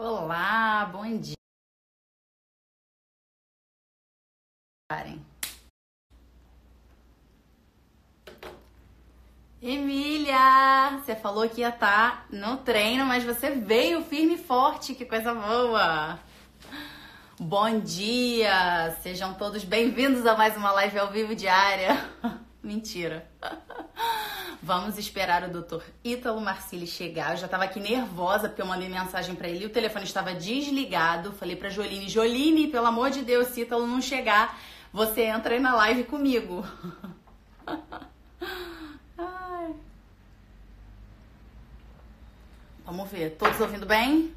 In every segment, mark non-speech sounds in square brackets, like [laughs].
Olá, bom dia. Emília, você falou que ia estar no treino, mas você veio firme e forte, que coisa boa! Bom dia! Sejam todos bem-vindos a mais uma live ao vivo diária. [laughs] Mentira. Vamos esperar o doutor Ítalo Marcili chegar. Eu já tava aqui nervosa porque eu mandei mensagem para ele o telefone estava desligado. Falei pra Joline, Joline, pelo amor de Deus, se Ítalo não chegar, você entra aí na live comigo. [laughs] Ai. Vamos ver, todos ouvindo bem?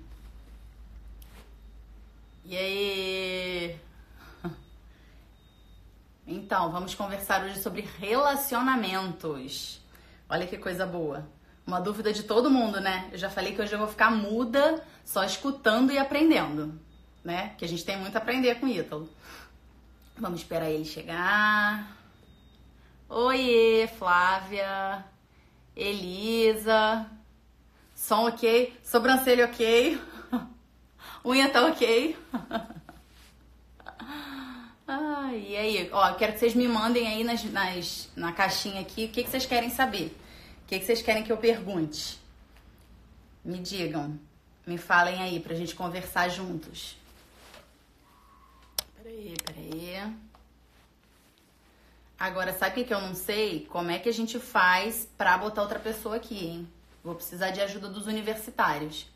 E aí? [laughs] Então, vamos conversar hoje sobre relacionamentos. Olha que coisa boa. Uma dúvida de todo mundo, né? Eu já falei que hoje eu vou ficar muda, só escutando e aprendendo, né? Que a gente tem muito a aprender com o Ítalo. Vamos esperar ele chegar. Oiê, Flávia. Elisa. Som ok. Sobrancelha ok. [laughs] Unha tá ok. [laughs] Ah, e aí? Ó, quero que vocês me mandem aí nas, nas, na caixinha aqui o que, que vocês querem saber. Que, que vocês querem que eu pergunte? Me digam. Me falem aí pra gente conversar juntos. Peraí, peraí. Agora, sabe o que eu não sei? Como é que a gente faz pra botar outra pessoa aqui, hein? Vou precisar de ajuda dos universitários.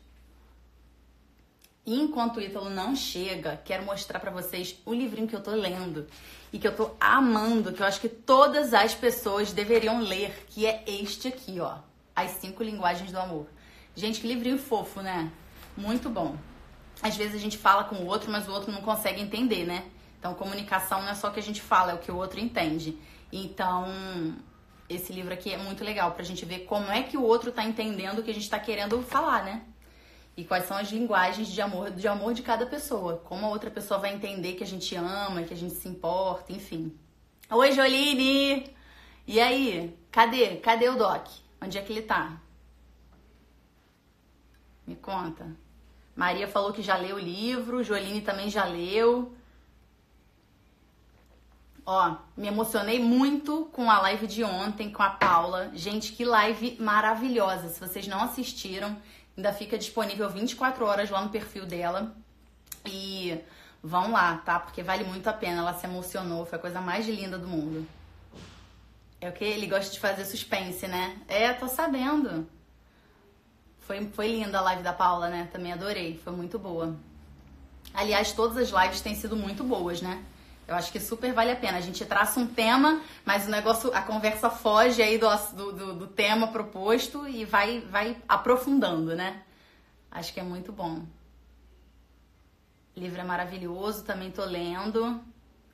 Enquanto o Ítalo não chega, quero mostrar para vocês o livrinho que eu tô lendo e que eu tô amando, que eu acho que todas as pessoas deveriam ler, que é este aqui, ó. As cinco linguagens do amor. Gente, que livrinho fofo, né? Muito bom. Às vezes a gente fala com o outro, mas o outro não consegue entender, né? Então, comunicação não é só o que a gente fala, é o que o outro entende. Então, esse livro aqui é muito legal pra gente ver como é que o outro tá entendendo o que a gente tá querendo falar, né? E quais são as linguagens de amor, de amor de cada pessoa. Como a outra pessoa vai entender que a gente ama, que a gente se importa, enfim. Oi, Joline! E aí? Cadê? Cadê o Doc? Onde é que ele tá? Me conta. Maria falou que já leu o livro, Joline também já leu. Ó, me emocionei muito com a live de ontem com a Paula. Gente, que live maravilhosa. Se vocês não assistiram, Ainda fica disponível 24 horas lá no perfil dela. E vão lá, tá? Porque vale muito a pena. Ela se emocionou, foi a coisa mais linda do mundo. É o que ele gosta de fazer suspense, né? É, tô sabendo. Foi, foi linda a live da Paula, né? Também adorei, foi muito boa. Aliás, todas as lives têm sido muito boas, né? Eu acho que super vale a pena. A gente traça um tema, mas o negócio, a conversa foge aí do, do, do tema proposto e vai, vai aprofundando, né? Acho que é muito bom. Livro é maravilhoso, também tô lendo.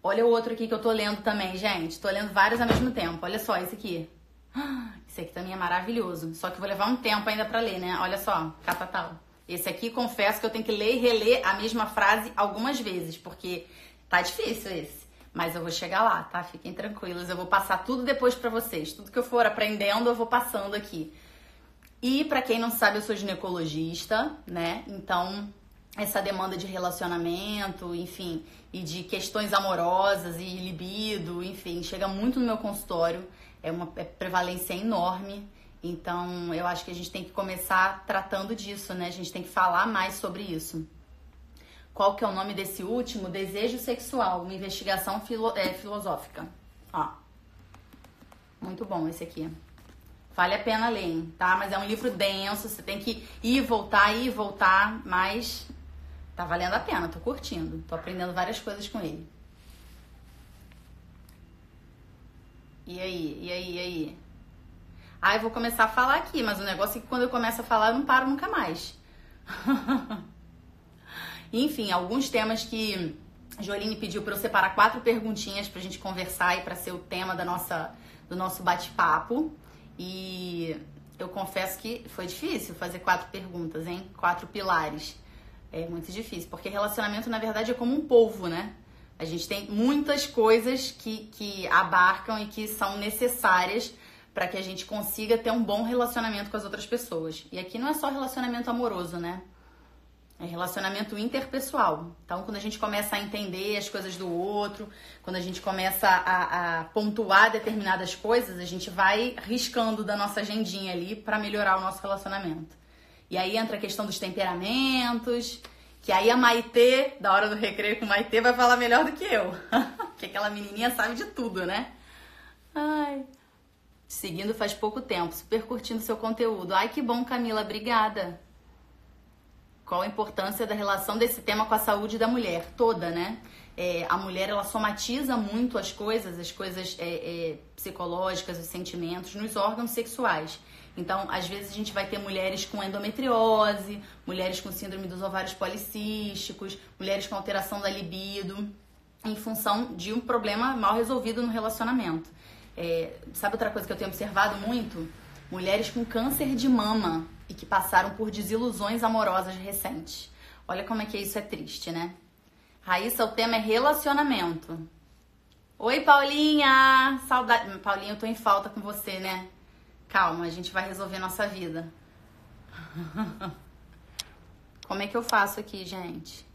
Olha o outro aqui que eu tô lendo também, gente. Tô lendo vários ao mesmo tempo. Olha só esse aqui. [gasps] Esse aqui também é maravilhoso. Só que vou levar um tempo ainda para ler, né? Olha só, catatal. Esse aqui, confesso que eu tenho que ler e reler a mesma frase algumas vezes, porque Tá difícil esse. Mas eu vou chegar lá, tá? Fiquem tranquilos. Eu vou passar tudo depois para vocês. Tudo que eu for aprendendo, eu vou passando aqui. E para quem não sabe, eu sou ginecologista, né? Então, essa demanda de relacionamento, enfim, e de questões amorosas e libido, enfim, chega muito no meu consultório. É uma é prevalência enorme. Então, eu acho que a gente tem que começar tratando disso, né? A gente tem que falar mais sobre isso. Qual que é o nome desse último? Desejo Sexual, uma investigação filo, é, filosófica. Ó. Muito bom esse aqui. Vale a pena ler, hein, tá? Mas é um livro denso, você tem que ir, voltar, ir, voltar, mas tá valendo a pena, tô curtindo. Tô aprendendo várias coisas com ele. E aí, e aí, e aí? Ah, eu vou começar a falar aqui, mas o negócio é que quando eu começo a falar eu não paro nunca mais. [laughs] Enfim, alguns temas que Joline pediu para eu separar quatro perguntinhas para a gente conversar e para ser o tema da nossa, do nosso bate-papo. E eu confesso que foi difícil fazer quatro perguntas, hein? Quatro pilares. É muito difícil, porque relacionamento, na verdade, é como um polvo, né? A gente tem muitas coisas que, que abarcam e que são necessárias para que a gente consiga ter um bom relacionamento com as outras pessoas. E aqui não é só relacionamento amoroso, né? É relacionamento interpessoal. Então, quando a gente começa a entender as coisas do outro, quando a gente começa a, a pontuar determinadas coisas, a gente vai riscando da nossa agendinha ali para melhorar o nosso relacionamento. E aí entra a questão dos temperamentos, que aí a Maitê, da hora do recreio com Maitê, vai falar melhor do que eu. [laughs] Porque aquela menininha sabe de tudo, né? Ai. Seguindo faz pouco tempo, super curtindo seu conteúdo. Ai, que bom, Camila, obrigada. Qual a importância da relação desse tema com a saúde da mulher toda, né? É, a mulher ela somatiza muito as coisas, as coisas é, é, psicológicas, os sentimentos nos órgãos sexuais. Então, às vezes a gente vai ter mulheres com endometriose, mulheres com síndrome dos ovários policísticos, mulheres com alteração da libido, em função de um problema mal resolvido no relacionamento. É, sabe outra coisa que eu tenho observado muito? Mulheres com câncer de mama e que passaram por desilusões amorosas recentes. Olha como é que isso é triste, né? Raíssa, o tema é relacionamento. Oi, Paulinha! Saudade. Paulinha, eu tô em falta com você, né? Calma, a gente vai resolver nossa vida. [laughs] Como é que eu faço aqui, gente?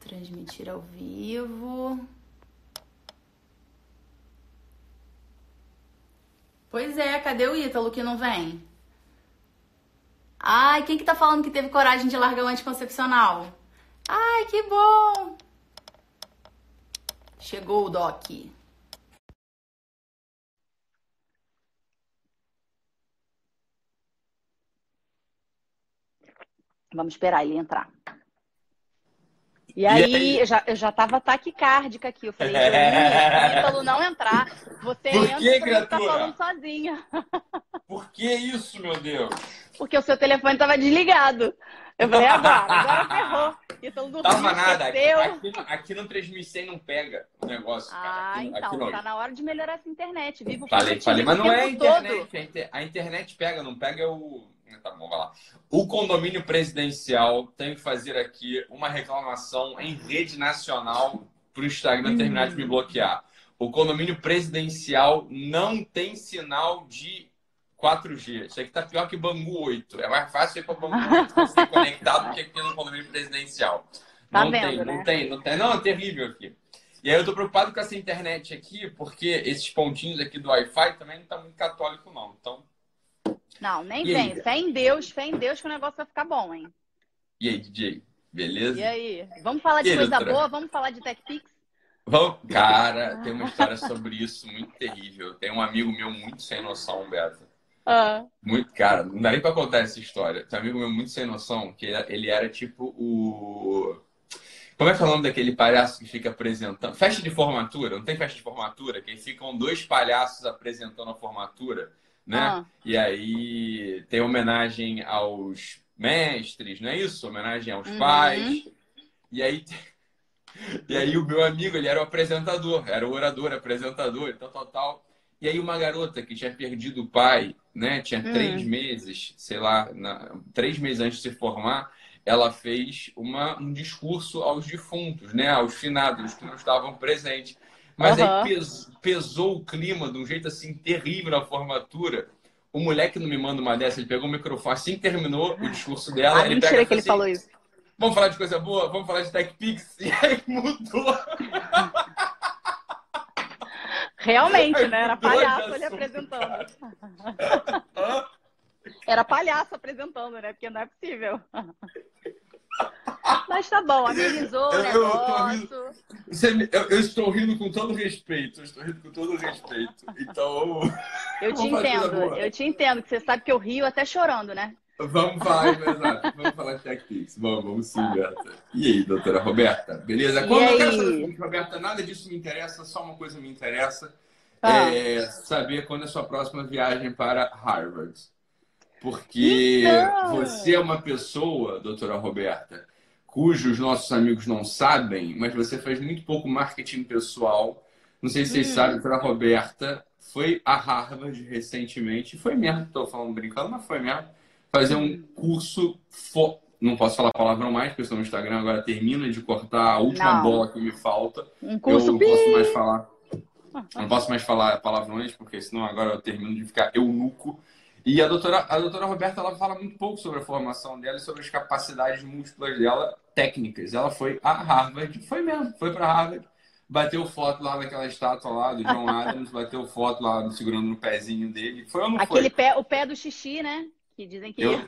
Transmitir ao vivo. Pois é, cadê o Ítalo que não vem? Ai, quem que tá falando que teve coragem de largar o anticoncepcional? Ai, que bom! Chegou o Doc. Vamos esperar ele entrar. E aí, e aí? Eu, já, eu já tava taquicárdica aqui. Eu falei, é... [laughs] Ítalo não entrar. Você Por entra que, porque tá falando sozinha. [laughs] Por que isso, meu Deus? Porque o seu telefone tava desligado. Eu falei, agora, agora ferrou. [laughs] Ítalo não Tava nada. Aqui, aqui, aqui, no 3100 não pega o negócio, cara. Ah, aqui, então. Aqui tá na hora de melhorar essa internet. Vivo falei, falei. Mas não é a internet. A internet pega, não pega o Tá bom, vai lá. O condomínio presidencial tem que fazer aqui uma reclamação em rede nacional para o Instagram terminar de me bloquear. O condomínio presidencial não tem sinal de 4G. Isso aqui tá pior que Bangu 8. É mais fácil ir para Bangu 8 ser conectado do que aqui no condomínio presidencial. Tá não vendo, tem, né? não tem, não tem. Não, é terrível aqui. E aí eu tô preocupado com essa internet aqui, porque esses pontinhos aqui do Wi-Fi também não tá muito católico, não. Então, não, nem e vem. Aí? Fé em Deus, fé em Deus que o negócio vai ficar bom, hein? E aí, DJ? Beleza? E aí? Vamos falar de aí, coisa doutora? boa? Vamos falar de TechPix? Vamos... Cara, tem uma história sobre isso muito terrível. Tem um amigo meu muito sem noção, Beto. Ah. Muito, cara, não dá nem pra contar essa história. Tem um amigo meu muito sem noção, que ele era tipo o. Como é que é o nome daquele palhaço que fica apresentando? Festa de formatura, não tem festa de formatura? Que ficam dois palhaços apresentando a formatura né? Ah. E aí tem homenagem aos mestres, não é isso? Homenagem aos uhum. pais. E aí [laughs] e aí o meu amigo, ele era o apresentador, era o orador, apresentador e tal, tal, tal. E aí uma garota que tinha perdido o pai, né? Tinha hum. três meses, sei lá, na, três meses antes de se formar, ela fez uma, um discurso aos defuntos, né? Aos finados que não estavam presentes. Mas uhum. aí pes, pesou o clima de um jeito assim terrível na formatura. O moleque não me manda uma dessa, ele pegou o microfone, assim terminou o discurso dela. Ah, ele mentira pega, que ele assim, falou isso. Vamos falar de coisa boa? Vamos falar de TechPix? [laughs] E aí mudou. Realmente, né? Era [laughs] palhaço ele apresentando. [laughs] Era palhaço apresentando, né? Porque não é possível. Mas tá bom, amenizou o negócio. Eu, eu, eu, estou rindo com todo respeito. Eu estou rindo com todo respeito. Então. Eu te entendo, eu te entendo, que você sabe que eu rio até chorando, né? Vamos falar, exato. Vamos falar de TechPix. Vamos, vamos sim, Berta. E aí, doutora Roberta? Beleza? Quando eu quero saber, Roberta, nada disso me interessa, só uma coisa me interessa. Ah. É saber quando é a sua próxima viagem para Harvard. Porque então... você é uma pessoa, doutora Roberta, cujos nossos amigos não sabem, mas você faz muito pouco marketing pessoal. Não sei se vocês hum. sabem, doutora Roberta foi a Harvard recentemente, foi mesmo, estou falando brincando, mas foi mesmo, fazer um curso, fo... não posso falar palavrão mais, porque estou no Instagram agora termina de cortar a última não. bola que me falta. Um curso eu não posso mais falar. Não posso mais falar palavrões, porque senão agora eu termino de ficar eunuco. E a doutora, a doutora Roberta ela fala muito pouco sobre a formação dela e sobre as capacidades múltiplas dela, técnicas. Ela foi a Harvard, foi mesmo, foi para Harvard, bateu foto lá naquela estátua lá do John [laughs] Adams, bateu foto lá segurando no pezinho dele. Foi ou não Aquele foi? pé, o pé do xixi, né? Que dizem que. Eu,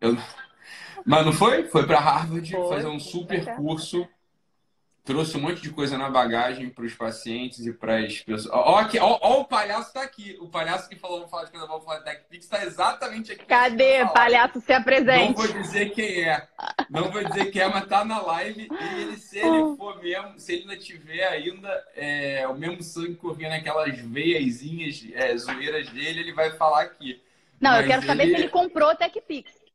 eu... Mas não foi? Foi para Harvard foi, fazer um super curso trouxe um monte de coisa na bagagem para os pacientes e para as pessoas. Ó, aqui, ó, ó, o palhaço está aqui. O palhaço que falou, vamos falar de vamos falar de TechPix, está exatamente aqui. Cadê? Palhaço, se apresente. Não vou dizer quem é. Não vou dizer quem é, mas tá na live. E ele, se ele for mesmo, se ele ainda tiver ainda é, o mesmo sangue correndo naquelas veiazinhas é, zoeiras dele, ele vai falar aqui. Não, mas eu quero ele... saber se ele comprou o TechPix.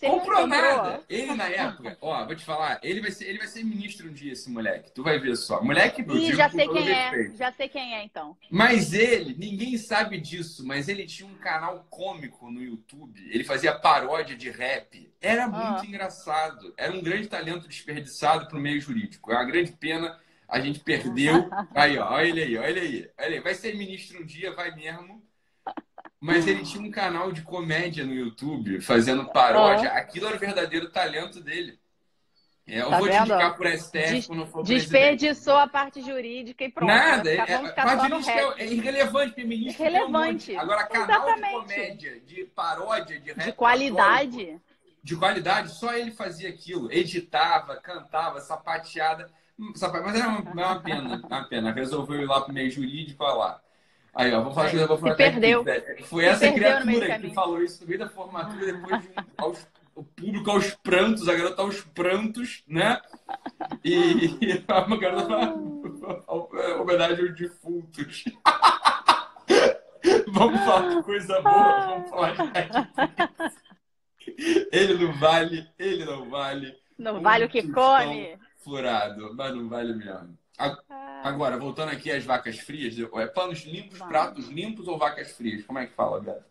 Comprou nada. Ele, na época, ó, vou te falar, ele vai, ser, ele vai ser ministro um dia, esse moleque. Tu vai ver só. Moleque do Ih, já sei quem é. Já sei quem é, então. Mas ele, ninguém sabe disso, mas ele tinha um canal cômico no YouTube. Ele fazia paródia de rap. Era ah. muito ah. engraçado. Era um grande talento desperdiçado pro meio jurídico. É uma grande pena. A gente perdeu. [laughs] Aí, ó, olha ele aí, olha ele aí. Olha ele. Vai ser ministro um dia, vai mesmo. Mas ele tinha um canal de comédia no YouTube, fazendo paródia. Aquilo era o verdadeiro talento dele. É, eu tá vou vendo? te indicar por STF Des quando for Desperdiçou a parte jurídica e pronto. Nada, é, é, parte jurídica é, é irrelevante, feminista. Irrelevante. Um Agora, canal Exatamente. de comédia, de paródia, de De qualidade. De qualidade, só ele fazia aquilo. Editava, cantava, sapateada. Mas era uma, uma pena, uma pena. Resolveu ir lá pro meio jurídico, olha lá. Aí, ó, vamos falar, é. vou falar perdeu. Foi essa criatura que falou isso no meio da formatura, depois de um, aos, o público aos prantos, a garota aos prantos, né? E, [laughs] e a garota [laughs] homenagem aos defuntos. [laughs] vamos falar de coisa boa, vamos falar de Ele não vale, ele não vale. Não um vale o que come. Furado, mas não vale mesmo. Agora, voltando aqui às vacas frias, é panos limpos, Vamos. pratos limpos ou vacas frias? Como é que fala, Beto?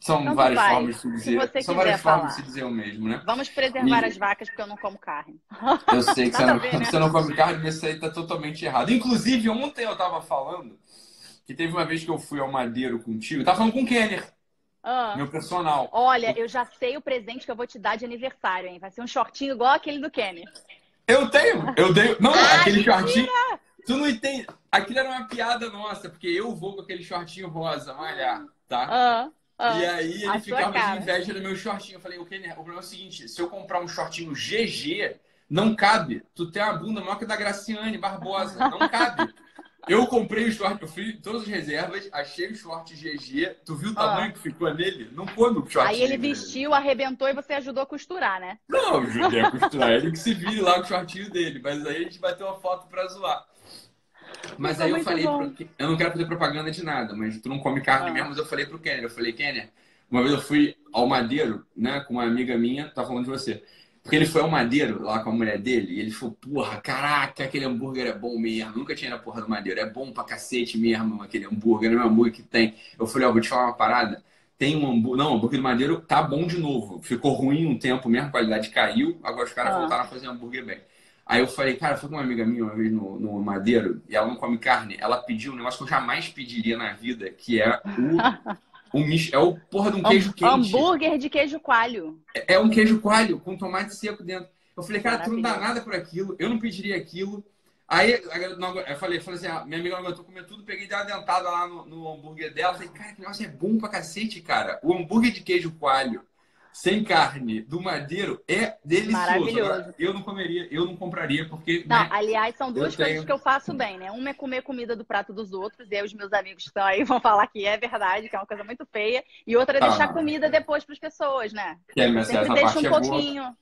São Tanto várias formas de se dizer. Se São várias falar. formas de se dizer o mesmo, né? Vamos preservar e... as vacas porque eu não como carne. [laughs] Eu sei que você não, ver, né? [laughs] você não come carne, mas isso aí tá totalmente errado. Inclusive, ontem eu tava falando que teve uma vez que eu fui ao Madeiro contigo, eu tava falando com o Kenner. Ah. Meu personal. Olha, eu já sei o presente que eu vou te dar de aniversário, hein? Vai ser um shortinho igual aquele do Kenner. Eu tenho, eu dei. Não, aquele shortinho. Tu não entende. Aquilo era uma piada nossa, porque eu vou com aquele shortinho rosa malhar, tá? Ah, ah, e aí ele ficava de inveja do meu shortinho. Eu falei, o, Kenner, o problema é o seguinte: se eu comprar um shortinho GG, não cabe. Tu tem a bunda maior que a da Graciane Barbosa. Não cabe. Eu comprei o short, eu fiz todas as reservas, achei o short GG. Tu viu o tamanho ah. que ficou nele? Não quando o short. Aí ele vestiu, arrebentou e você ajudou a costurar, né? Não, eu ajudei a [laughs] costurar. ele que se vire lá com o shortinho dele. Mas aí a gente bateu uma foto pra zoar. Mas aí eu falei, pro... eu não quero fazer propaganda de nada, mas tu não come carne ah. mesmo, mas eu falei pro Kenner, eu falei, Kenner, uma vez eu fui ao Madeiro, né, com uma amiga minha, tá falando de você. Porque ele foi ao Madeiro lá com a mulher dele e ele falou, porra, caraca, aquele hambúrguer é bom mesmo. Nunca tinha na porra do Madeiro. É bom pra cacete mesmo aquele hambúrguer, não é o hambúrguer que tem. Eu falei, ó, vou te falar uma parada. Tem um hambúrguer. Não, o hambúrguer do Madeiro tá bom de novo. Ficou ruim um tempo mesmo, a qualidade caiu. Agora os caras ah. voltaram a fazer hambúrguer bem. Aí eu falei, cara, foi com uma amiga minha uma vez no, no Madeiro e ela não come carne. Ela pediu um negócio que eu jamais pediria na vida, que é o [laughs] Um, é o porra de um queijo quente. Hambúrguer de queijo coalho. É, é um queijo coalho com tomate seco dentro. Eu falei, cara, tu não dá nada por aquilo, eu não pediria aquilo. Aí eu falei, falei assim, ah, minha amiga não aguentou comer tudo, peguei e dei uma dentada lá no, no hambúrguer dela. Falei, cara, que negócio é bom pra cacete, cara. O hambúrguer de queijo coalho sem carne do Madeiro é delicioso. Maravilhoso. Agora, eu não comeria, eu não compraria, porque. Não, né, aliás, são duas coisas tenho... que eu faço bem, né? Uma é comer comida do prato dos outros, e aí os meus amigos que estão aí [laughs] vão falar que é verdade, que é uma coisa muito feia. E outra é deixar ah, comida depois para as pessoas, né? É, mas essa deixa um é pouquinho. Boa.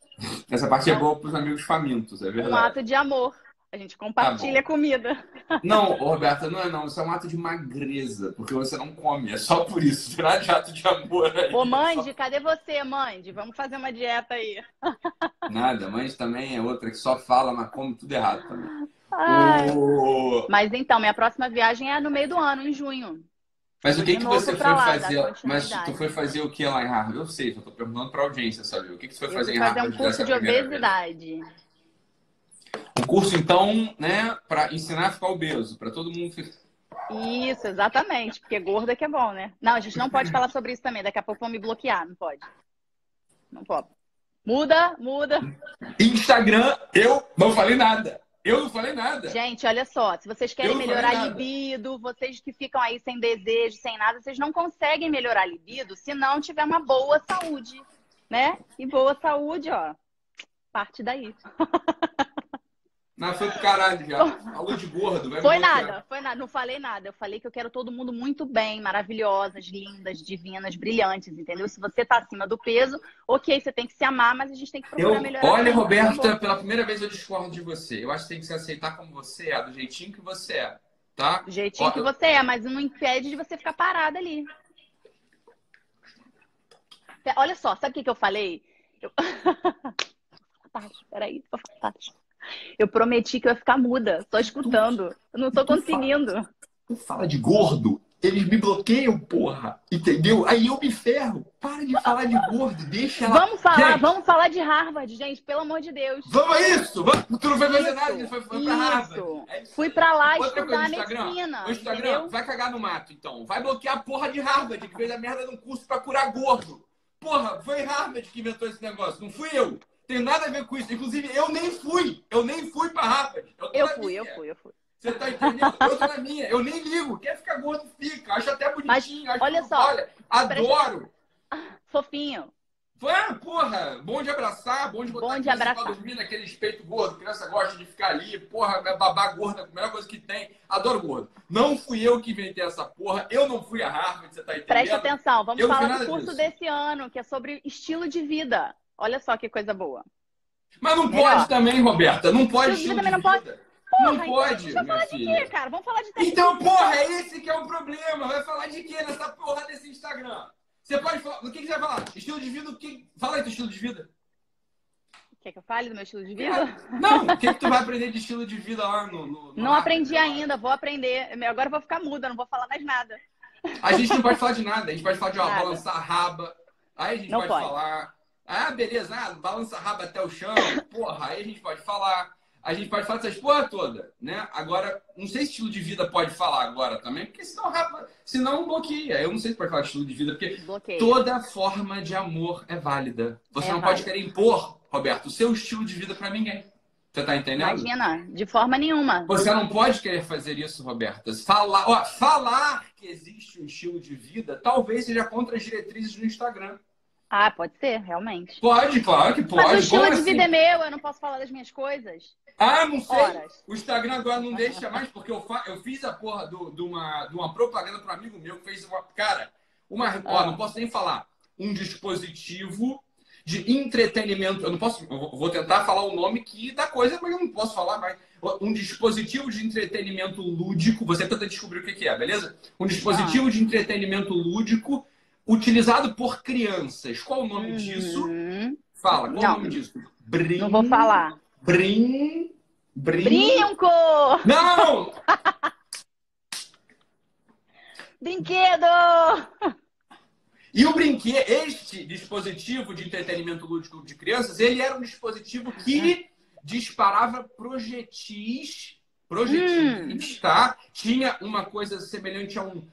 Essa parte é boa para os amigos famintos, é verdade. Um ato de amor. A gente compartilha tá comida. Não, Roberta, não é não. Isso é um ato de magreza, porque você não come. É só por isso. Será de ato de amor aí. Ô, Mandy, só... cadê você, Mandy? Vamos fazer uma dieta aí. Nada, Mandy também é outra que só fala, mas come tudo errado também. O... Mas então, minha próxima viagem é no meio do ano, em junho. Mas o que, que você foi lá, fazer? Mas tu foi fazer o que lá em Harvard? Eu sei, eu tô perguntando pra audiência, sabe? O que, que você foi fazer em Harvard? Fazer um curso de obesidade. Um curso, então, né, para ensinar a ficar obeso, para todo mundo. Isso, exatamente. Porque gorda é que é bom, né? Não, a gente não pode falar sobre isso também. Daqui a pouco vão me bloquear, não pode. Não pode. Muda, muda. Instagram, eu não falei nada. Eu não falei nada. Gente, olha só, se vocês querem melhorar a libido, vocês que ficam aí sem desejo, sem nada, vocês não conseguem melhorar a libido se não tiver uma boa saúde, né? E boa saúde, ó, parte daí. [laughs] Mas foi pro caralho já. Falou de gordo, vai Foi nada, foi nada. Não falei nada. Eu falei que eu quero todo mundo muito bem, maravilhosas, lindas, divinas, brilhantes, entendeu? Se você tá acima do peso, ok, você tem que se amar, mas a gente tem que procurar eu, melhorar. Olha, Roberta, pela primeira vez eu discordo de você. Eu acho que tem que se aceitar como você é, do jeitinho que você é, tá? Do jeitinho Ó, que você é, mas não impede de você ficar parada ali. Olha só, sabe o que, que eu falei? Eu... [laughs] Peraí, fantástico. Eu prometi que eu ia ficar muda, só escutando. Eu não tô conseguindo. Tu fala de gordo, eles me bloqueiam, porra. Entendeu? Aí eu me ferro. Para de falar de gordo, deixa ela. Vamos falar, gente, vamos falar de Harvard, gente, pelo amor de Deus. Vamos a isso! Vamos. Tu não foi fazer nada, foi, foi pra Harvard. É Fui pra lá Outra estudar medicina. O Instagram, entendeu? vai cagar no mato, então. Vai bloquear a porra de Harvard, que fez a merda num curso pra curar gordo. Porra, foi Harvard que inventou esse negócio, não fui eu. Tem nada a ver com isso. Inclusive, eu nem fui. Eu nem fui pra Harvard. Eu, eu fui, minha. eu fui, eu fui. Você tá entendendo? Eu tô na minha. Eu nem ligo. Quer ficar gordo, fica. Acho até bonitinho. Mas, acho olha só. Olha, adoro. [laughs] Fofinho. Ah, porra, bom de abraçar, bom de botar bom de abraçar. pra dormir naquele espeito gordo. Criança gosta de ficar ali, porra, babá gorda, a melhor coisa que tem. Adoro gordo. Não fui eu que inventei essa porra, eu não fui a Harvard, você tá entendendo? Preste atenção, vamos eu falar do curso disso. desse ano, que é sobre estilo de vida. Olha só que coisa boa. Mas não pode também, Roberta. Não pode estilo também não pode. Porra, não pode, então, falar filha. de quê, cara? Vamos falar de Então, porra, é esse que é o problema. Vai falar de quê nessa porra desse Instagram? Você pode falar. O que, que você vai falar? Estilo de vida, o que. Fala aí do estilo de vida. Quer que eu fale do meu estilo de vida? Não, o que, que tu vai aprender de estilo de vida lá no. no, no não aprendi ainda, vou aprender. Agora eu vou ficar muda, não vou falar mais nada. A gente não pode falar de nada. A gente pode falar de ó, balançar a raba. Aí a gente pode, pode, falar ah, beleza, ah, balança a raba até o chão. Porra, aí a gente pode falar. A gente pode falar dessas porra toda, né? Agora, não sei se estilo de vida pode falar agora também, porque senão, raba, senão bloqueia. Eu não sei se pode falar estilo de vida, porque bloqueia. toda forma de amor é válida. Você é não pode querer impor, Roberto, o seu estilo de vida para ninguém. Você tá entendendo? Imagina, de forma nenhuma. Você não pode querer fazer isso, Roberta. Falar, ó, falar que existe um estilo de vida talvez seja contra as diretrizes do Instagram. Ah, pode ser, realmente. Pode, claro que pode. Mas o estilo Como de assim? vida é meu, eu não posso falar das minhas coisas. Ah, não sei. Horas. O Instagram agora não deixa mais, porque eu, fa... eu fiz a porra do, de, uma, de uma propaganda para um amigo meu que fez uma. Cara, uma. Ah. Ó, não posso nem falar. Um dispositivo de entretenimento. Eu não posso. Eu vou tentar falar o nome que da coisa, mas eu não posso falar mais. Um dispositivo de entretenimento lúdico. Você tenta descobrir o que é, beleza? Um dispositivo ah. de entretenimento lúdico utilizado por crianças. Qual o nome uhum. disso? Fala, qual Não. o nome disso? Brin... Não vou falar. Brin... Brin... Brinco! Não! [laughs] Brinquedo! E o brinquedo, este dispositivo de entretenimento lúdico de crianças, ele era um dispositivo que disparava projetis, projetis, hum. tá? Tinha uma coisa semelhante a um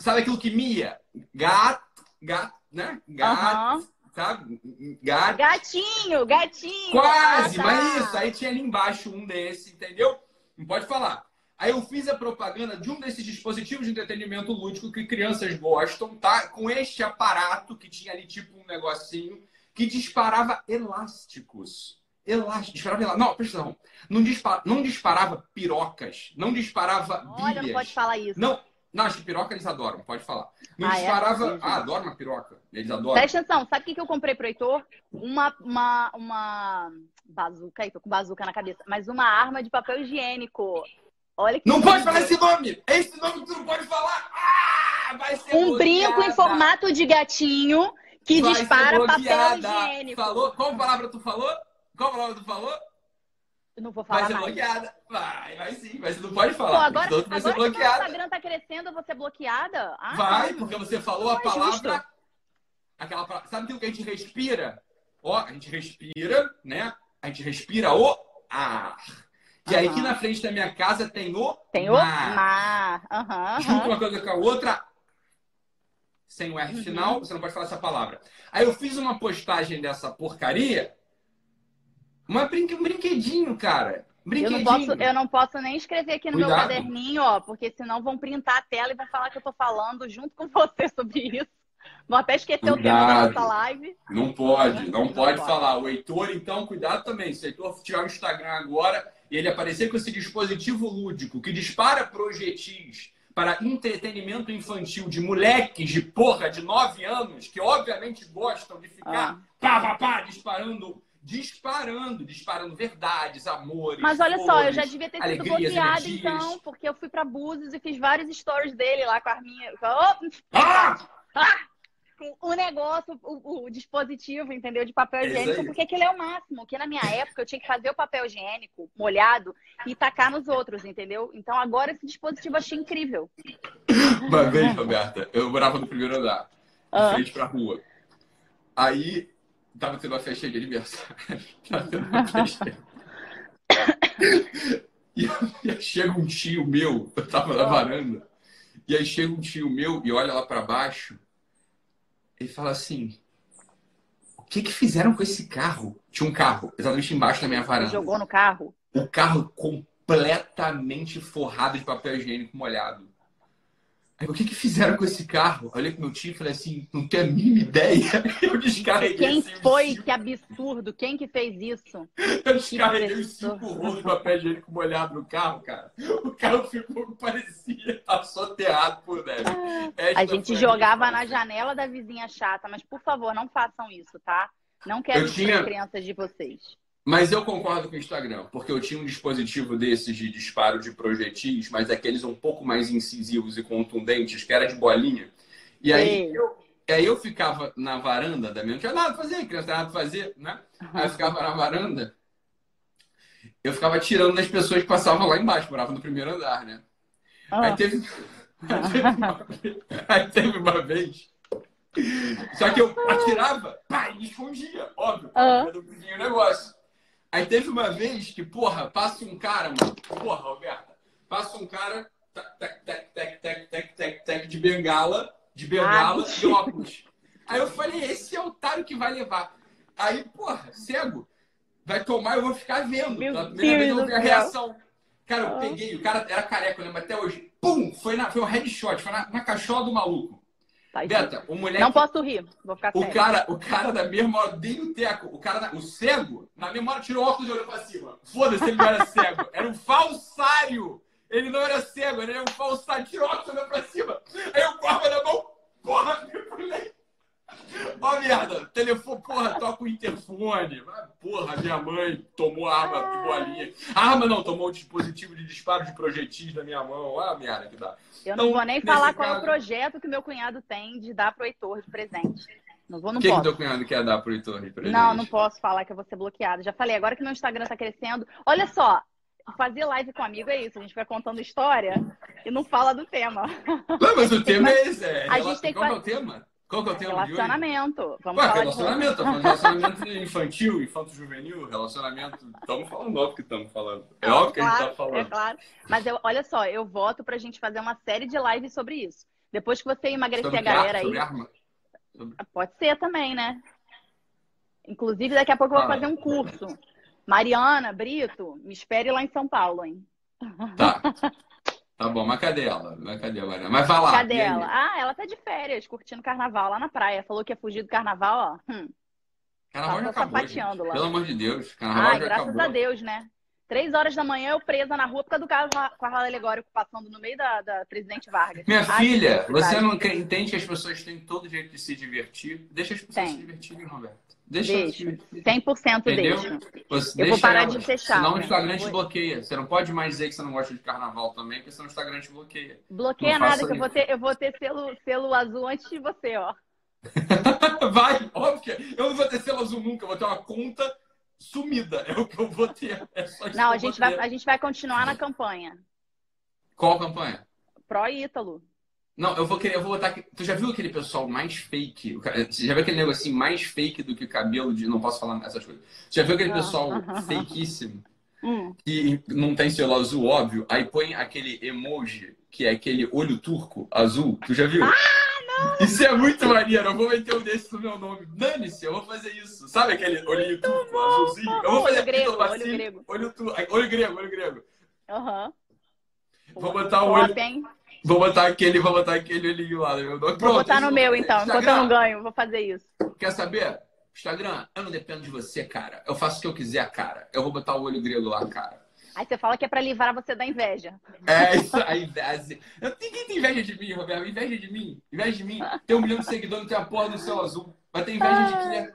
Sabe aquilo que mia? Gato, gato, né? Gato, uhum. sabe? Gato. Gatinho, gatinho. Quase, ah, tá. mas isso. Aí tinha ali embaixo um desse, entendeu? Não pode falar. Aí eu fiz a propaganda de um desses dispositivos de entretenimento lúdico que crianças gostam, tá? Com este aparato que tinha ali tipo um negocinho que disparava elásticos. Elástico, disparava elásticos. Não, presta atenção. Não, dispara, não disparava pirocas, não disparava bilhas. Olha, não pode falar isso. Não, não, acho que piroca eles adoram, pode falar. Não ah, disparava. É? Ah, adoram uma piroca. Eles adoram. Presta atenção, sabe o que, que eu comprei pro Heitor? Uma, uma, uma bazuca, aí tô com bazuca na cabeça, mas uma arma de papel higiênico. Olha que. Não lindo. pode falar esse nome! Esse nome que tu não pode falar! Ah, vai ser um brinco em formato de gatinho que vai dispara papel higiênico. Falou? Qual palavra tu falou? Qual palavra tu falou? Não vou falar vai ser mais. bloqueada. Vai, vai sim, mas você não pode falar. Pô, agora agora que o Instagram tá crescendo, eu vou ser bloqueada? Ah, vai, porque você falou a é palavra. Aquela palavra. Sabe aquilo que a gente respira? Ó, a gente respira, né? A gente respira o ar. E aí aqui na frente da minha casa tem o Tem o mar. mar. Uhum, Junto uma coisa com a outra, sem o R uhum. final, você não pode falar essa palavra. Aí eu fiz uma postagem dessa porcaria, uma brinque, um brinquedinho, cara. Eu não, posso, eu não posso nem escrever aqui no Cuidado. meu caderninho, ó, porque senão vão printar a tela e vão falar que eu tô falando junto com [laughs] você sobre isso. Vou até esquecer cuidado. o tema da nossa live. Não pode, não, não pode, pode falar. O Heitor, então, cuidado também. Se o Heitor tirar o Instagram agora e ele aparecer com esse dispositivo lúdico que dispara projetis para entretenimento infantil de moleques de porra de 9 anos, que obviamente gostam de ficar ah. pá, pá, pá, disparando disparando, disparando verdades, amores. Mas olha flores, só, eu já devia ter sido bloqueada então, porque eu fui para Búzios e fiz vários stories dele lá com a minha. Oh! Ah! Ah! o negócio, o, o, dispositivo, entendeu? De papel higiênico, porque aquele é o máximo. Porque na minha época eu tinha que fazer o papel higiênico molhado e tacar nos outros, entendeu? Então agora esse dispositivo eu achei incrível. Uma vez, Roberta, eu morava no primeiro andar, em frente pra rua. Aí Tava tendo uma festa de aniversário. Tava tendo uma festa. e, aí chega um tio meu, eu tava na varanda, e aí chega um tio meu e olha lá para baixo e fala assim: O que que fizeram com esse carro? Tinha um carro exatamente embaixo da minha varanda. Jogou no carro? O carro completamente forrado de papel higiênico molhado. Aí, o que que fizeram com esse carro? Olhei pro meu tio e falei assim, não tenho a mínima ideia. [laughs] Eu descarreguei. Quem foi? Que absurdo. Quem que fez isso? Eu descarreguei os cinco rolos de papel higiênico molhado no carro, cara. O carro ficou, parecia estar soterrado por neve. a gente jogava na janela da vizinha chata, mas por favor, não façam isso, tá? Não quero eu tinha... crianças de vocês. Mas eu concordo com o Instagram, porque eu tinha um dispositivo desses de disparo de projetis, mas aqueles um pouco mais incisivos e contundentes, que era de bolinha. E aí eu, aí eu ficava na varanda da minha. Não tinha nada pra fazer, criança não nada pra fazer, né? Aí eu ficava na varanda, eu ficava tirando das pessoas que passavam lá embaixo, morava no primeiro andar, né? Ah. Aí, teve... [laughs] aí, teve uma... aí teve uma vez. Só que eu atirava, pá, e escondia, óbvio, ah. do negócio. Aí teve uma vez que, porra, passa um cara, mano. Porra, Roberta. Passa um cara, tec, tec, tec, tec, tec, tec, tec, de bengala, de bengala ah, e óculos. Aí eu falei, esse é o otário que vai levar. Aí, porra, cego, vai tomar, eu vou ficar vendo. Meu Pela primeira vez eu a reação. Cara, eu peguei, o cara era careca, eu lembro até hoje. Pum! Foi, na, foi um headshot, foi na, na cachola do maluco. Tá, Beta, o moleque. Não posso rir, vou ficar o cara, o cara da mesma hora, dei o teco. O cara, o cego, na mesma hora tirou o óculos e olhou pra cima. Foda-se, ele não era cego. Era um falsário. Ele não era cego, ele era um falsário. Tirou o óculos e olhou pra cima. Aí o corpo na mão, porra, me Ó, oh, merda, telefone, porra, toca o interfone. Porra, minha mãe tomou a arma de bolinha. A arma não, tomou o dispositivo de disparo de projetis da minha mão. Ah, merda que dá. Eu não então, vou nem falar qual caso... é o projeto que meu cunhado tem de dar pro Heitor de presente. Não vou, não o que posso. que teu cunhado quer dar pro Heitor de presente? Não, não posso falar que eu vou ser bloqueado. Já falei, agora que meu Instagram tá crescendo. Olha só, fazer live com amigo é isso. A gente vai contando história e não fala do tema. Não, mas o [laughs] tema é esse. É, a gente tem que... Qual é o tema? Qual que é o tema Relacionamento. Vamos Ué, falar relacionamento. De... relacionamento infantil, infanto-juvenil, relacionamento. Estamos falando, óbvio que estamos falando. É, é óbvio que claro, a gente está falando. É claro. Mas eu, olha só, eu voto para a gente fazer uma série de lives sobre isso. Depois que você emagrecer sobre a galera aí. Sobre arma? Sobre... Pode ser também, né? Inclusive, daqui a pouco eu vou fazer um curso. Mariana, Brito, me espere lá em São Paulo, hein? Tá. [laughs] Tá bom, mas cadê ela? Mas cadê ela? Mas vai lá. Cadê ela? Ah, ela tá de férias, curtindo carnaval lá na praia. Falou que ia fugir do carnaval, ó. Hum. Carnaval já acabou, gente. lá. Pelo amor de Deus, carnaval já graças acabou. a Deus, né? Três horas da manhã eu presa na rua por causa do carro alegórico passando no meio da, da Presidente Vargas. Minha Ai, filha, você não entende que as pessoas têm todo jeito de se divertir? Deixa as pessoas Tem. se divertirem, Roberto. Deixa deixo. 100% Entendeu? deixo. Eu vou parar elas. de fechar. Senão o Instagram te bloqueia. Você não pode mais dizer que você não gosta de carnaval também, porque senão o Instagram te bloqueia. Bloqueia não nada, que eu vou ter, eu vou ter selo, selo azul antes de você, ó. [laughs] Vai, óbvio que eu não vou ter selo azul nunca, eu vou ter uma conta sumida. É o que eu vou ter. É não, a gente, vai, a gente vai continuar na campanha. Qual campanha? Pró Ítalo. Não, eu vou querer, eu vou botar aqui. Tu já viu aquele pessoal mais fake? Você já viu aquele negocinho mais fake do que o cabelo de. Não posso falar essas coisas. Você já viu aquele pessoal uh -huh. fakeíssimo? hum. que não tem selo azul, óbvio, aí põe aquele emoji, que é aquele olho turco azul. Tu já viu? Ah, não! [laughs] Isso é muito maneiro. Eu vou meter um desses no meu nome. Dane-se, eu vou fazer isso. Sabe aquele olhinho turco bom. azulzinho? Eu vou fazer olho grego, olho assim, grego. Olho, tu... olho grego, olho grego. Aham. Uhum. Vou botar o olho. Vou botar aquele, vou botar aquele olhinho lá meu nome. Pronto, vou botar no meu, então. Enquanto eu não ganho, vou fazer isso. Quer saber? Instagram, eu não dependo de você, cara. Eu faço o que eu quiser, cara. Eu vou botar o olho grego lá, cara. Aí você fala que é pra livrar você da inveja. É, isso, a inveja. Ninguém tem inveja de mim, Roberto. Inveja de mim. Inveja de mim. Tem um milhão de seguidores, não tem a porra do céu azul. Mas tem inveja de quê?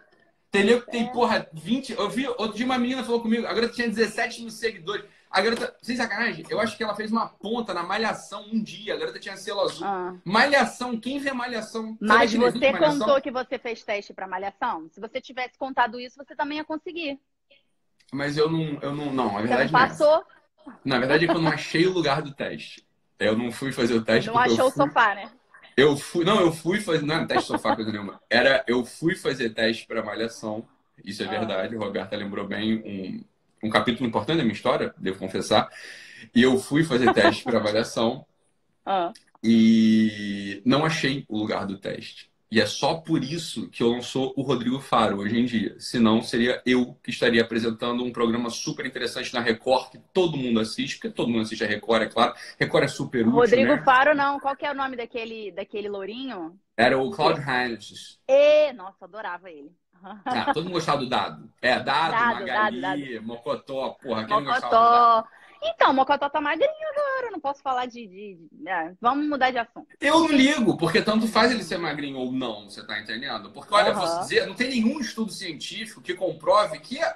Entendeu? Tem, é. porra, 20. Eu vi outro dia uma menina falou comigo, agora tinha 17 mil seguidores. A garota, sem sacanagem, eu acho que ela fez uma ponta na Malhação um dia. A garota tinha selo azul. Ah. Malhação, quem vê Malhação? Mas você contou que você fez teste para Malhação? Se você tivesse contado isso, você também ia conseguir. Mas eu não, eu não, não. A verdade você não passou? Não é. Na verdade é que eu não achei o lugar do teste. Eu não fui fazer o teste. Não achou fui... o sofá, né? Eu fui, não, eu fui fazer, não era teste sofá coisa nenhuma. Era, eu fui fazer teste para Malhação. Isso é ah. verdade. O Roberta lembrou bem um um capítulo importante da minha história, devo confessar. E eu fui fazer teste para avaliação [laughs] ah. e não achei o lugar do teste. E é só por isso que eu não sou o Rodrigo Faro hoje em dia. Senão seria eu que estaria apresentando um programa super interessante na Record, que todo mundo assiste, porque todo mundo assiste a Record, é claro. Record é super útil, Rodrigo né? Faro, não. Qual que é o nome daquele, daquele lourinho? Era o Claude Heinz. E... Nossa, adorava ele. Ah, todo mundo gostava do dado. É, dado, dado Magali, dado, dado. Mocotó, porra, quem Mocotó. Então, Mocotó tá magrinho agora, não posso falar de. de, de... É, vamos mudar de assunto. Eu não ligo, porque tanto faz ele ser magrinho ou não, você tá entendendo? Porque, olha, uhum. vou dizer, não tem nenhum estudo científico que comprove que é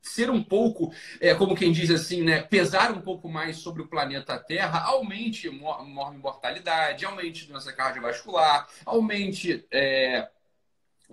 ser um pouco, é, como quem diz assim, né, pesar um pouco mais sobre o planeta Terra, aumente mortalidade, aumente doença cardiovascular, aumente. É,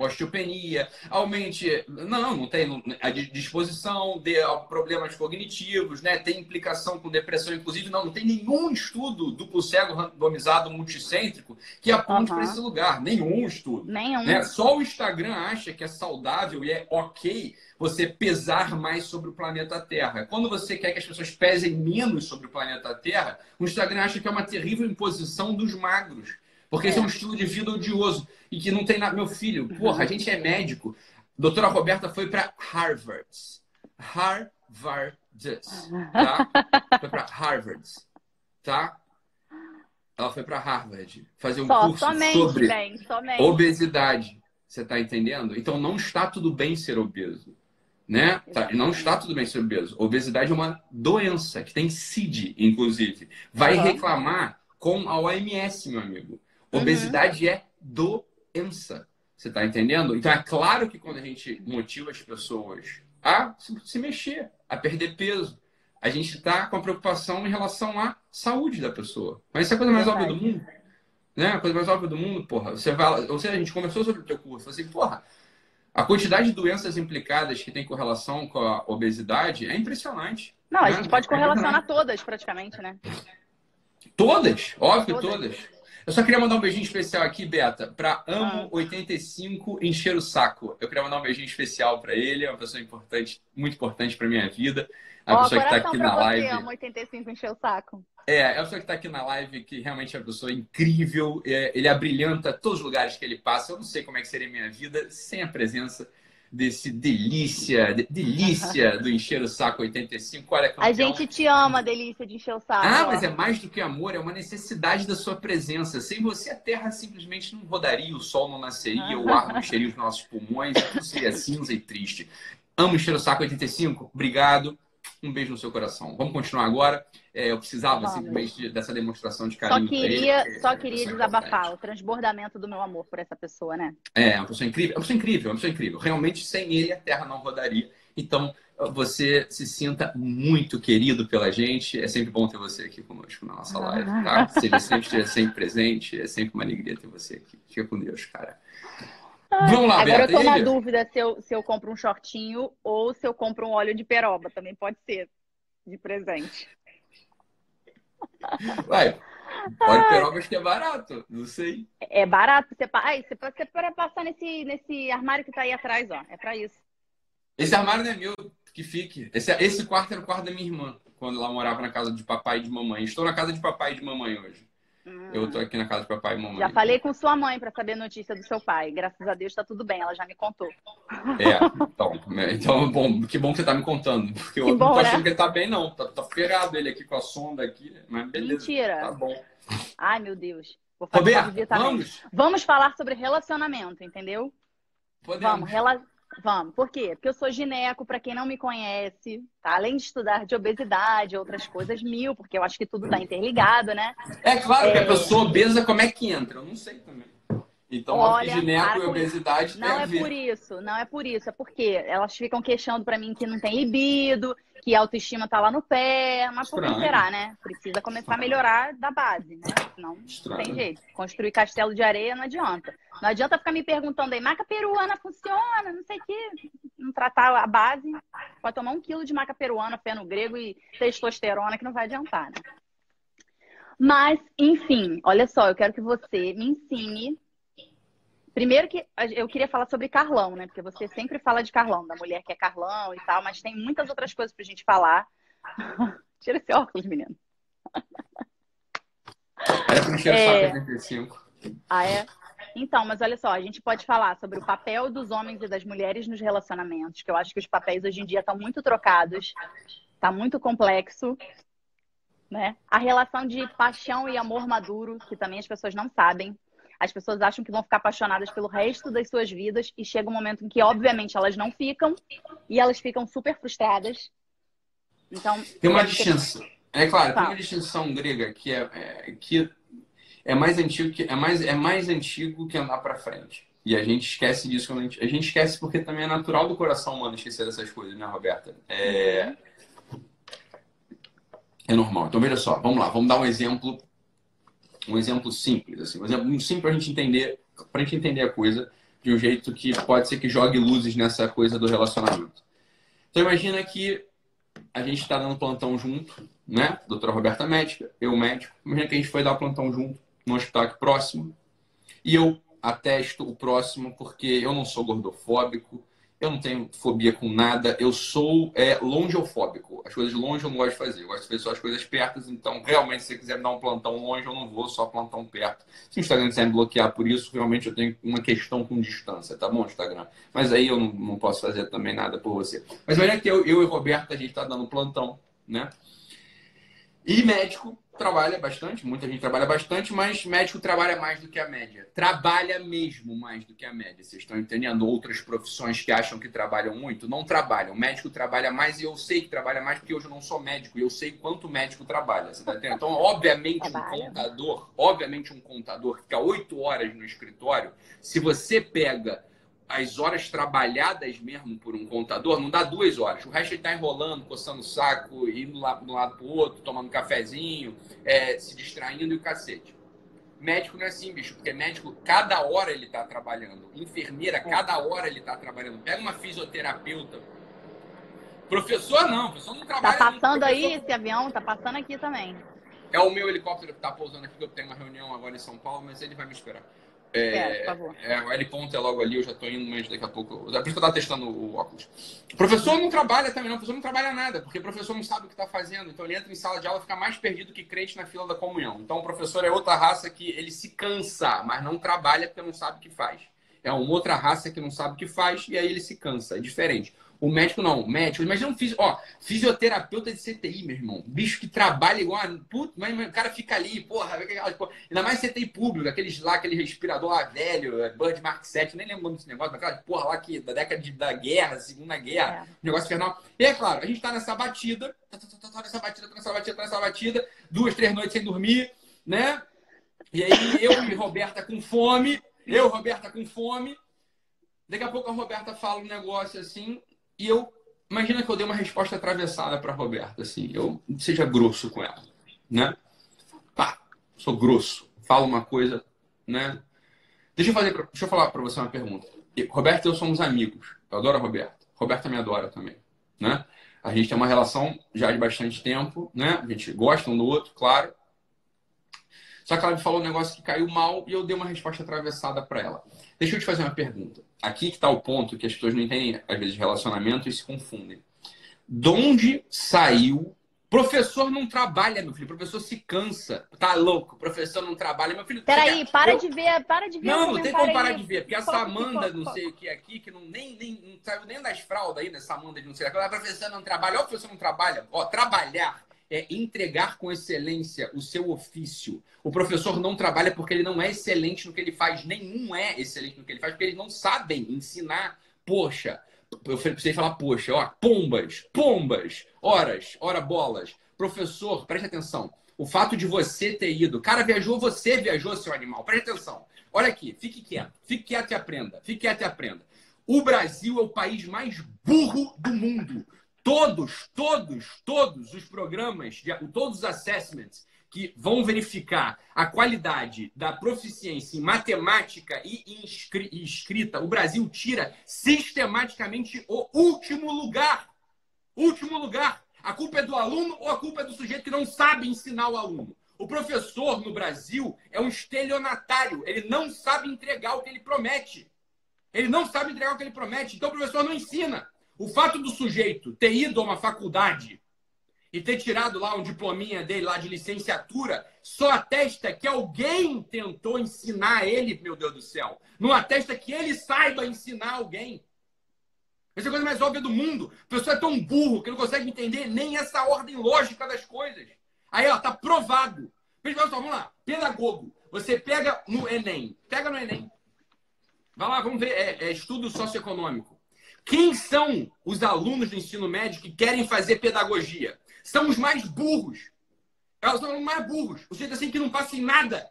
osteopenia, aumente. Não, não tem a disposição de problemas cognitivos, né? Tem implicação com depressão, inclusive. Não, não tem nenhum estudo duplo cego randomizado multicêntrico que aponte uhum. para esse lugar. Nenhum estudo. Nenhum. Né? Só o Instagram acha que é saudável e é ok você pesar mais sobre o planeta Terra. Quando você quer que as pessoas pesem menos sobre o planeta Terra, o Instagram acha que é uma terrível imposição dos magros. Porque é. esse é um estilo de vida odioso e que não tem nada. Meu filho, porra, a gente é médico. Doutora Roberta foi para Harvard. Harvard. Tá? [laughs] Foi para Harvard. Tá? Ela foi para Harvard fazer um Só, curso somente, sobre bem, somente. obesidade. Você está entendendo? Então não está tudo bem ser obeso. Né? Tá, não está tudo bem ser obeso. Obesidade é uma doença que tem CID, inclusive. Vai uhum. reclamar com a OMS, meu amigo. Obesidade uhum. é doença. Você está entendendo? Então é claro que quando a gente motiva as pessoas a se mexer, a perder peso, a gente está com a preocupação em relação à saúde da pessoa. Mas isso é a coisa mais óbvia do mundo. Né? A coisa mais óbvia do mundo, porra. Você vai, ou seja, a gente conversou sobre o teu curso. Assim, porra, a quantidade de doenças implicadas que tem correlação com a obesidade é impressionante. Não, né? a gente pode correlacionar todas, praticamente, né? Todas, óbvio, todas. todas. Eu só queria mandar um beijinho especial aqui, Beta, para Amo85 ah. encher o saco. Eu queria mandar um beijinho especial para ele, é uma pessoa importante, muito importante para minha vida. A oh, pessoa que está aqui na live. Amo85 encher o saco. É, é a pessoa que está aqui na live, que realmente é uma pessoa incrível. É, ele abrilhanta todos os lugares que ele passa. Eu não sei como é que seria minha vida sem a presença desse delícia, de, delícia [laughs] do encher o saco 85. Olha, campeão. A gente te ama, delícia de encher o saco. Ah, mas é mais do que amor, é uma necessidade da sua presença. Sem você, a Terra simplesmente não rodaria, o sol não nasceria, o ar não [laughs] encheria os nossos pulmões, tudo seria cinza e triste. Amo encher o saco 85. Obrigado. Um beijo no seu coração. Vamos continuar agora. É, eu precisava Vamos. simplesmente dessa demonstração de carinho. Só queria, ele, só queria desabafar o transbordamento do meu amor por essa pessoa, né? É, uma pessoa incrível, uma pessoa incrível, uma pessoa incrível. Realmente, sem ele, a Terra não rodaria. Então, você se sinta muito querido pela gente. É sempre bom ter você aqui conosco na nossa live, tá? [laughs] Seja sempre, esteja sempre presente. É sempre uma alegria ter você aqui. Fica com Deus, cara. Vamos lá, Agora eu tô na dúvida se eu, se eu compro um shortinho ou se eu compro um óleo de peroba. Também pode ser de presente. Vai. Óleo de peroba acho que é barato. Não sei. É barato. Você, ai, você, você pode passar nesse, nesse armário que tá aí atrás, ó. É pra isso. Esse armário não é meu. que fique. Esse, esse quarto era o quarto da minha irmã, quando ela morava na casa de papai e de mamãe. Estou na casa de papai e de mamãe hoje. Hum. Eu tô aqui na casa de papai e mamãe. Já falei com sua mãe para saber a notícia do seu pai. Graças a Deus tá tudo bem, ela já me contou. É, então, né, então bom, que bom que você tá me contando. Porque que eu bom, não tô achando né? que ele tá bem, não. Tá, tá ferrado ele aqui com a sonda aqui, mas beleza. Mentira. Tá bom. Ai, meu Deus. Vou fazer Roberto, vamos? Vamos falar sobre relacionamento, entendeu? Podemos. Vamos, rela... Vamos. Por quê? Porque eu sou gineco, para quem não me conhece, tá? Além de estudar de obesidade, outras coisas mil, porque eu acho que tudo tá interligado, né? É claro é... que a é. pessoa obesa, como é que entra? Eu não sei também. Então, Olha, gineco e obesidade Não é por isso, não é por isso. É porque elas ficam queixando para mim que não tem libido, que a autoestima tá lá no pé. Mas por que será, né? Precisa começar a melhorar da base, né? Senão não tem jeito. Construir castelo de areia não adianta. Não adianta ficar me perguntando aí, maca peruana funciona, não sei o quê. Não tratar a base. Pode tomar um quilo de maca peruana, feno grego e testosterona, que não vai adiantar, né? Mas, enfim, olha só, eu quero que você me ensine Primeiro que eu queria falar sobre Carlão, né? Porque você sempre fala de Carlão, da mulher que é Carlão e tal, mas tem muitas outras coisas pra gente falar. [laughs] Tira esse óculos, menino. É pra encher é... 75. Ah, é? Então, mas olha só, a gente pode falar sobre o papel dos homens e das mulheres nos relacionamentos, que eu acho que os papéis hoje em dia estão muito trocados, tá muito complexo, né? A relação de paixão e amor maduro, que também as pessoas não sabem. As pessoas acham que vão ficar apaixonadas pelo resto das suas vidas e chega um momento em que, obviamente, elas não ficam e elas ficam super frustradas. Então, tem uma distinção. É claro, tem uma distinção grega que é, é, que é mais antigo que é mais é mais antigo que andar para frente. E a gente esquece disso a gente, a gente esquece porque também é natural do coração humano esquecer dessas coisas, né, Roberta? É, uhum. é normal. Então veja só, vamos lá, vamos dar um exemplo um exemplo simples, assim, um exemplo simples para a gente entender, para gente entender a coisa de um jeito que pode ser que jogue luzes nessa coisa do relacionamento. Então imagina que a gente está dando plantão junto, né? Doutora Roberta médica, eu médico. Imagina que a gente foi dar plantão junto no hospital aqui próximo e eu atesto o próximo porque eu não sou gordofóbico, eu não tenho fobia com nada, eu sou é, longeofóbico. As coisas longe eu não gosto de fazer, eu gosto de fazer só as coisas perto. Então, realmente, se você quiser dar um plantão longe, eu não vou, só plantão perto. Se o Instagram quiser me bloquear por isso, realmente eu tenho uma questão com distância, tá bom, Instagram? Mas aí eu não, não posso fazer também nada por você. Mas olha que eu, eu e Roberto, a gente tá dando plantão, né? E médico trabalha bastante, muita gente trabalha bastante, mas médico trabalha mais do que a média. Trabalha mesmo mais do que a média. Vocês estão entendendo? Outras profissões que acham que trabalham muito, não trabalham. O médico trabalha mais e eu sei que trabalha mais porque hoje eu não sou médico e eu sei quanto médico trabalha. Você tá entendendo? Então, obviamente, um contador, obviamente, um contador que fica oito horas no escritório, se você pega as horas trabalhadas mesmo por um contador, não dá duas horas. O resto ele está enrolando, coçando o saco, indo lá de um lado para o outro, tomando um cafezinho, é, se distraindo e o cacete. Médico não é assim, bicho, porque médico, cada hora ele está trabalhando. Enfermeira, cada hora ele está trabalhando. Pega uma fisioterapeuta. Professor não, professor não trabalha. Tá passando aí esse avião, tá passando aqui também. É o meu helicóptero que está pousando aqui, que eu tenho uma reunião agora em São Paulo, mas ele vai me esperar. É, é, é, o L ponto é logo ali, eu já estou indo, mas daqui a pouco. É por isso que eu testando o óculos. O professor não trabalha também, não. O professor não trabalha nada, porque o professor não sabe o que está fazendo. Então ele entra em sala de aula e fica mais perdido que crente na fila da comunhão. Então o professor é outra raça que ele se cansa, mas não trabalha porque não sabe o que faz. É uma outra raça que não sabe o que faz e aí ele se cansa. É diferente. O médico não, o médico, imagina um fisio, ó, fisioterapeuta de CTI, meu irmão. Bicho que trabalha igual a. Puto, mas, mas o cara fica ali, porra, ainda mais CTI público, aqueles lá, aquele respirador lá velho, é, Bird Mark 7, nem lembro desse negócio, aquela porra lá que, da década de, da guerra, Segunda Guerra, é. negócio infernal. E é claro, a gente tá nessa batida, tá, tá, tá, tá nessa batida, tá nessa batida, tá nessa batida, duas, três noites sem dormir, né? E aí eu e Roberta com fome, eu, Roberta com fome. Daqui a pouco a Roberta fala um negócio assim, e eu, imagina que eu dei uma resposta atravessada para Roberta, assim, eu seja grosso com ela, né? Pá, sou grosso, falo uma coisa, né? Deixa eu, fazer, deixa eu falar para você uma pergunta. Roberta e eu somos amigos. Eu adoro a Roberta. Roberta me adora também, né? A gente tem uma relação já de bastante tempo, né? A gente gosta um do outro, claro. Só que ela me falou um negócio que caiu mal e eu dei uma resposta atravessada para ela. Deixa eu te fazer uma pergunta. Aqui que está o ponto que as pessoas não entendem, às vezes, relacionamento e se confundem. De onde saiu Professor não trabalha, meu filho. Professor se cansa. Tá louco? Professor não trabalha, meu filho. Peraí, para eu... de ver, para de ver. Não, não tem como parar aí. de ver, porque essa Amanda, não sei o que aqui, que não nem, nem não saiu nem das fraldas aí, dessa Amanda de não sei o que. A professor não trabalha. Ó, o professor não trabalha. Ó, trabalhar é entregar com excelência o seu ofício. O professor não trabalha porque ele não é excelente no que ele faz. Nenhum é excelente no que ele faz, porque eles não sabem ensinar. Poxa, eu precisei falar, poxa, ó, pombas, pombas, horas, hora bolas. Professor, preste atenção. O fato de você ter ido, cara viajou, você viajou, seu animal. Preste atenção. Olha aqui, fique quieto, fique quieto e aprenda, fique quieto e aprenda. O Brasil é o país mais burro do mundo. Todos, todos, todos os programas, todos os assessments que vão verificar a qualidade da proficiência em matemática e em escrita, o Brasil tira sistematicamente o último lugar. Último lugar. A culpa é do aluno ou a culpa é do sujeito que não sabe ensinar o aluno? O professor no Brasil é um estelionatário. Ele não sabe entregar o que ele promete. Ele não sabe entregar o que ele promete. Então o professor não ensina. O fato do sujeito ter ido a uma faculdade e ter tirado lá um diplominha dele lá de licenciatura, só atesta que alguém tentou ensinar ele, meu Deus do céu. Não atesta que ele saiba ensinar alguém. Essa é a coisa mais óbvia do mundo. A pessoa é tão burro que não consegue entender nem essa ordem lógica das coisas. Aí, ó, tá provado. Pessoal, vamos lá. Pedagogo. Você pega no Enem. Pega no Enem. Vai lá, vamos ver. É, é estudo socioeconômico. Quem são os alunos do ensino médio que querem fazer pedagogia? são os mais burros. Elas são os mais burros. O jeito assim que não passa em nada.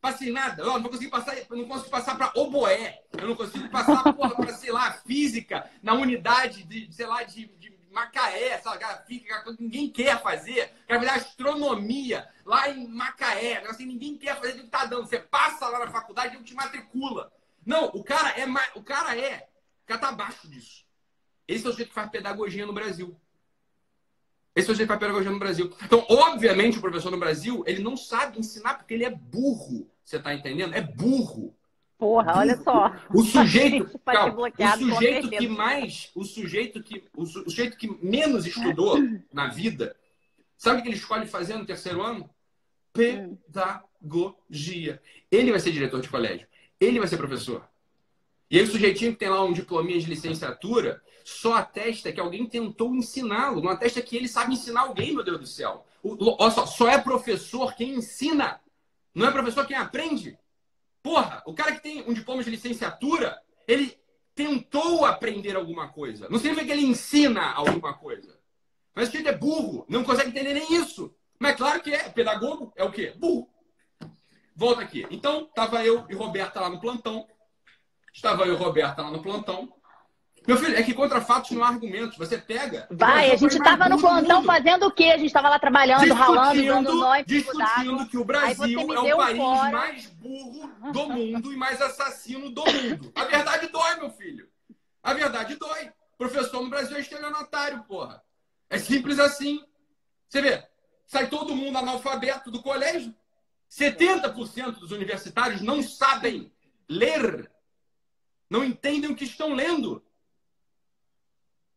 Passa em nada. Eu não consigo passar, não consigo passar para oboé. Eu não consigo passar [laughs] para, sei lá, física na unidade de, sei lá, de, de Macaé, sabe? Física, ninguém quer fazer. Quer fazer astronomia lá em Macaé. Assim, ninguém quer fazer o que está dando. Você passa lá na faculdade e te matricula. Não, o cara é o cara é, o cara tá abaixo disso. Esse é o jeito que faz pedagogia no Brasil. Esse é o jeito de pedagogia no Brasil. Então, obviamente, o professor no Brasil, ele não sabe ensinar porque ele é burro. Você está entendendo? É burro. Porra, burro. olha só. O sujeito, [laughs] calma, o sujeito que mais, o sujeito que, o sujeito que menos estudou [laughs] na vida, sabe o que ele escolhe fazer no terceiro ano? Pedagogia. Ele vai ser diretor de colégio. Ele vai ser professor. E aí o sujeitinho que tem lá um diplominha de licenciatura, só atesta que alguém tentou ensiná-lo, não atesta que ele sabe ensinar alguém, meu Deus do céu. O, olha só, só é professor quem ensina, não é professor quem aprende. Porra, o cara que tem um diploma de licenciatura, ele tentou aprender alguma coisa. Não significa que ele ensina alguma coisa. Mas que ele é burro, não consegue entender nem isso. Mas é claro que é. Pedagogo é o quê? Burro. Volta aqui. Então, tava eu e Roberta lá no plantão. Estava eu e Roberta lá no plantão. Meu filho, é que contra fatos não há argumentos. Você pega. Vai, a gente estava no plantão fazendo o quê? A gente estava lá trabalhando, ralando, dando nós. Discutindo que o Brasil é o país fora. mais burro do mundo e mais assassino do mundo. A verdade dói, meu filho. A verdade dói. Professor no Brasil é estelionatário, porra. É simples assim. Você vê, sai todo mundo analfabeto do colégio. 70% dos universitários não sabem ler. Não entendem o que estão lendo.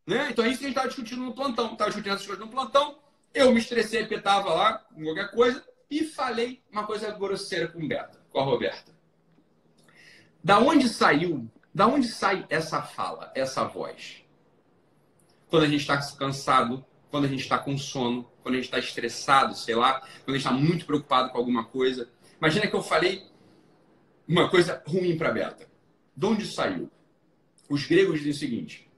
Né? Então é isso que a gente estava discutindo no plantão. Estava discutindo essas coisas no plantão. Eu me estressei, petava lá, com qualquer coisa, e falei uma coisa grosseira com, Berta, com a Roberta. Da onde saiu, da onde sai essa fala, essa voz? Quando a gente está cansado, quando a gente está com sono, quando a gente está estressado, sei lá, quando a gente está muito preocupado com alguma coisa. Imagina que eu falei uma coisa ruim para Berta. De onde saiu? Os gregos dizem o seguinte: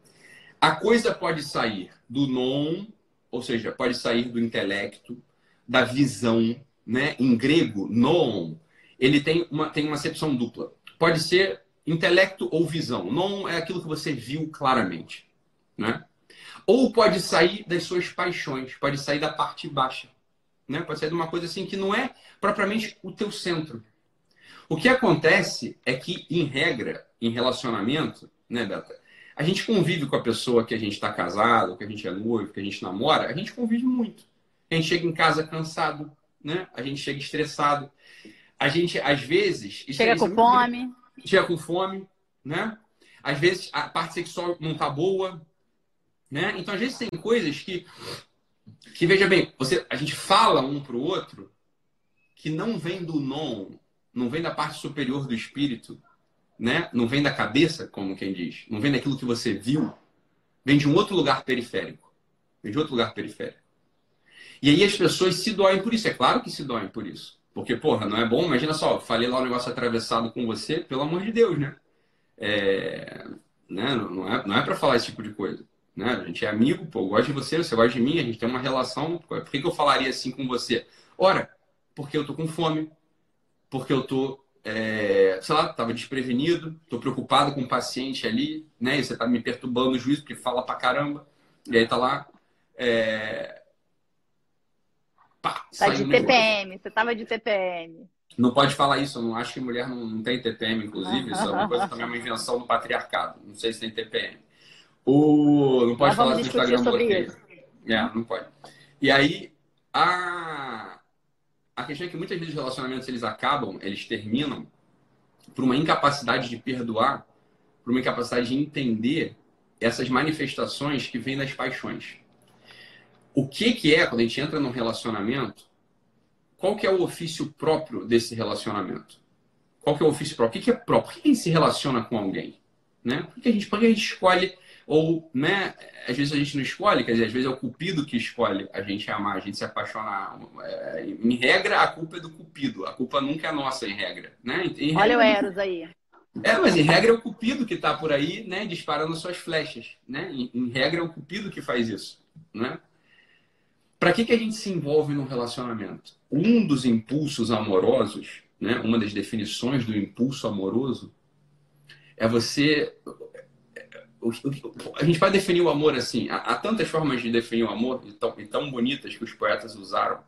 a coisa pode sair do non, ou seja, pode sair do intelecto, da visão, né? Em grego, non, ele tem uma, tem uma acepção dupla. Pode ser intelecto ou visão. Non é aquilo que você viu claramente, né? Ou pode sair das suas paixões, pode sair da parte baixa, né? Pode sair de uma coisa assim que não é propriamente o teu centro. O que acontece é que, em regra, em relacionamento, né, Beta? a gente convive com a pessoa que a gente está casado, que a gente é noivo, que a gente namora, a gente convive muito. A gente chega em casa cansado, né? A gente chega estressado. A gente, às vezes... Chega com fome. Chega com fome, né? Às vezes a parte sexual não tá boa. Né? Então, às vezes, tem coisas que, que veja bem, você, a gente fala um para o outro que não vem do non, não vem da parte superior do espírito, né? não vem da cabeça, como quem diz, não vem daquilo que você viu, vem de um outro lugar periférico. Vem de outro lugar periférico. E aí as pessoas se doem por isso. É claro que se doem por isso. Porque, porra, não é bom? Imagina só, falei lá um negócio atravessado com você, pelo amor de Deus, né? É, né? Não é, não é para falar esse tipo de coisa. Né? A gente é amigo, pô, eu gosto de você, você gosta de mim, a gente tem uma relação. Por que, que eu falaria assim com você? Ora, porque eu tô com fome, porque eu tô, é, sei lá, tava desprevenido, tô preocupado com o paciente ali, né? E você tá me perturbando o juízo, porque fala pra caramba. E aí tá lá. É... Pá, tá de TPM, você tava de TPM. Não pode falar isso, eu não acho que mulher não, não tem TPM, inclusive. Isso é uma coisa também, é uma invenção do patriarcado. Não sei se tem TPM. O... Não pode falar do Instagram bloqueio. É, não pode. E aí, a... a questão é que muitas vezes os relacionamentos eles acabam, eles terminam por uma incapacidade de perdoar, por uma incapacidade de entender essas manifestações que vêm das paixões. O que, que é, quando a gente entra num relacionamento, qual que é o ofício próprio desse relacionamento? Qual que é o ofício próprio? O que, que é próprio? Por que a gente se relaciona com alguém? Né? Por que a gente, por que a gente escolhe ou, né, às vezes a gente não escolhe, quer dizer, às vezes é o cupido que escolhe a gente amar, a gente se apaixonar. É, em regra, a culpa é do cupido. A culpa nunca é nossa, em regra. Né? Em regra, Olha o Eros aí. É, mas em regra é o cupido que está por aí, né, disparando suas flechas. Né? Em, em regra é o cupido que faz isso. Né? Para que, que a gente se envolve num relacionamento? Um dos impulsos amorosos, né, uma das definições do impulso amoroso, é você a gente vai definir o amor assim. Há, tantas formas de definir o amor, e tão, e tão bonitas que os poetas usaram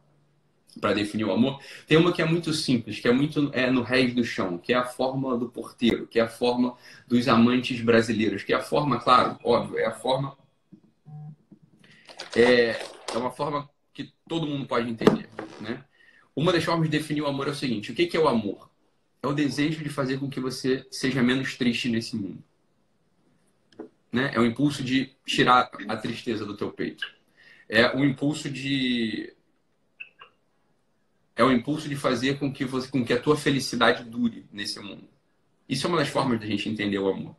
para definir o amor. Tem uma que é muito simples, que é muito é, no Reis do Chão, que é a forma do porteiro, que é a forma dos amantes brasileiros, que é a forma, claro, óbvio, é a forma. É, é uma forma que todo mundo pode entender. Né? Uma das formas de definir o amor é o seguinte: o que é o amor? É o desejo de fazer com que você seja menos triste nesse mundo né? É o impulso de tirar a tristeza do teu peito. É o impulso de é o impulso de fazer com que você, com que a tua felicidade dure nesse mundo. Isso é uma das formas da gente entender o amor.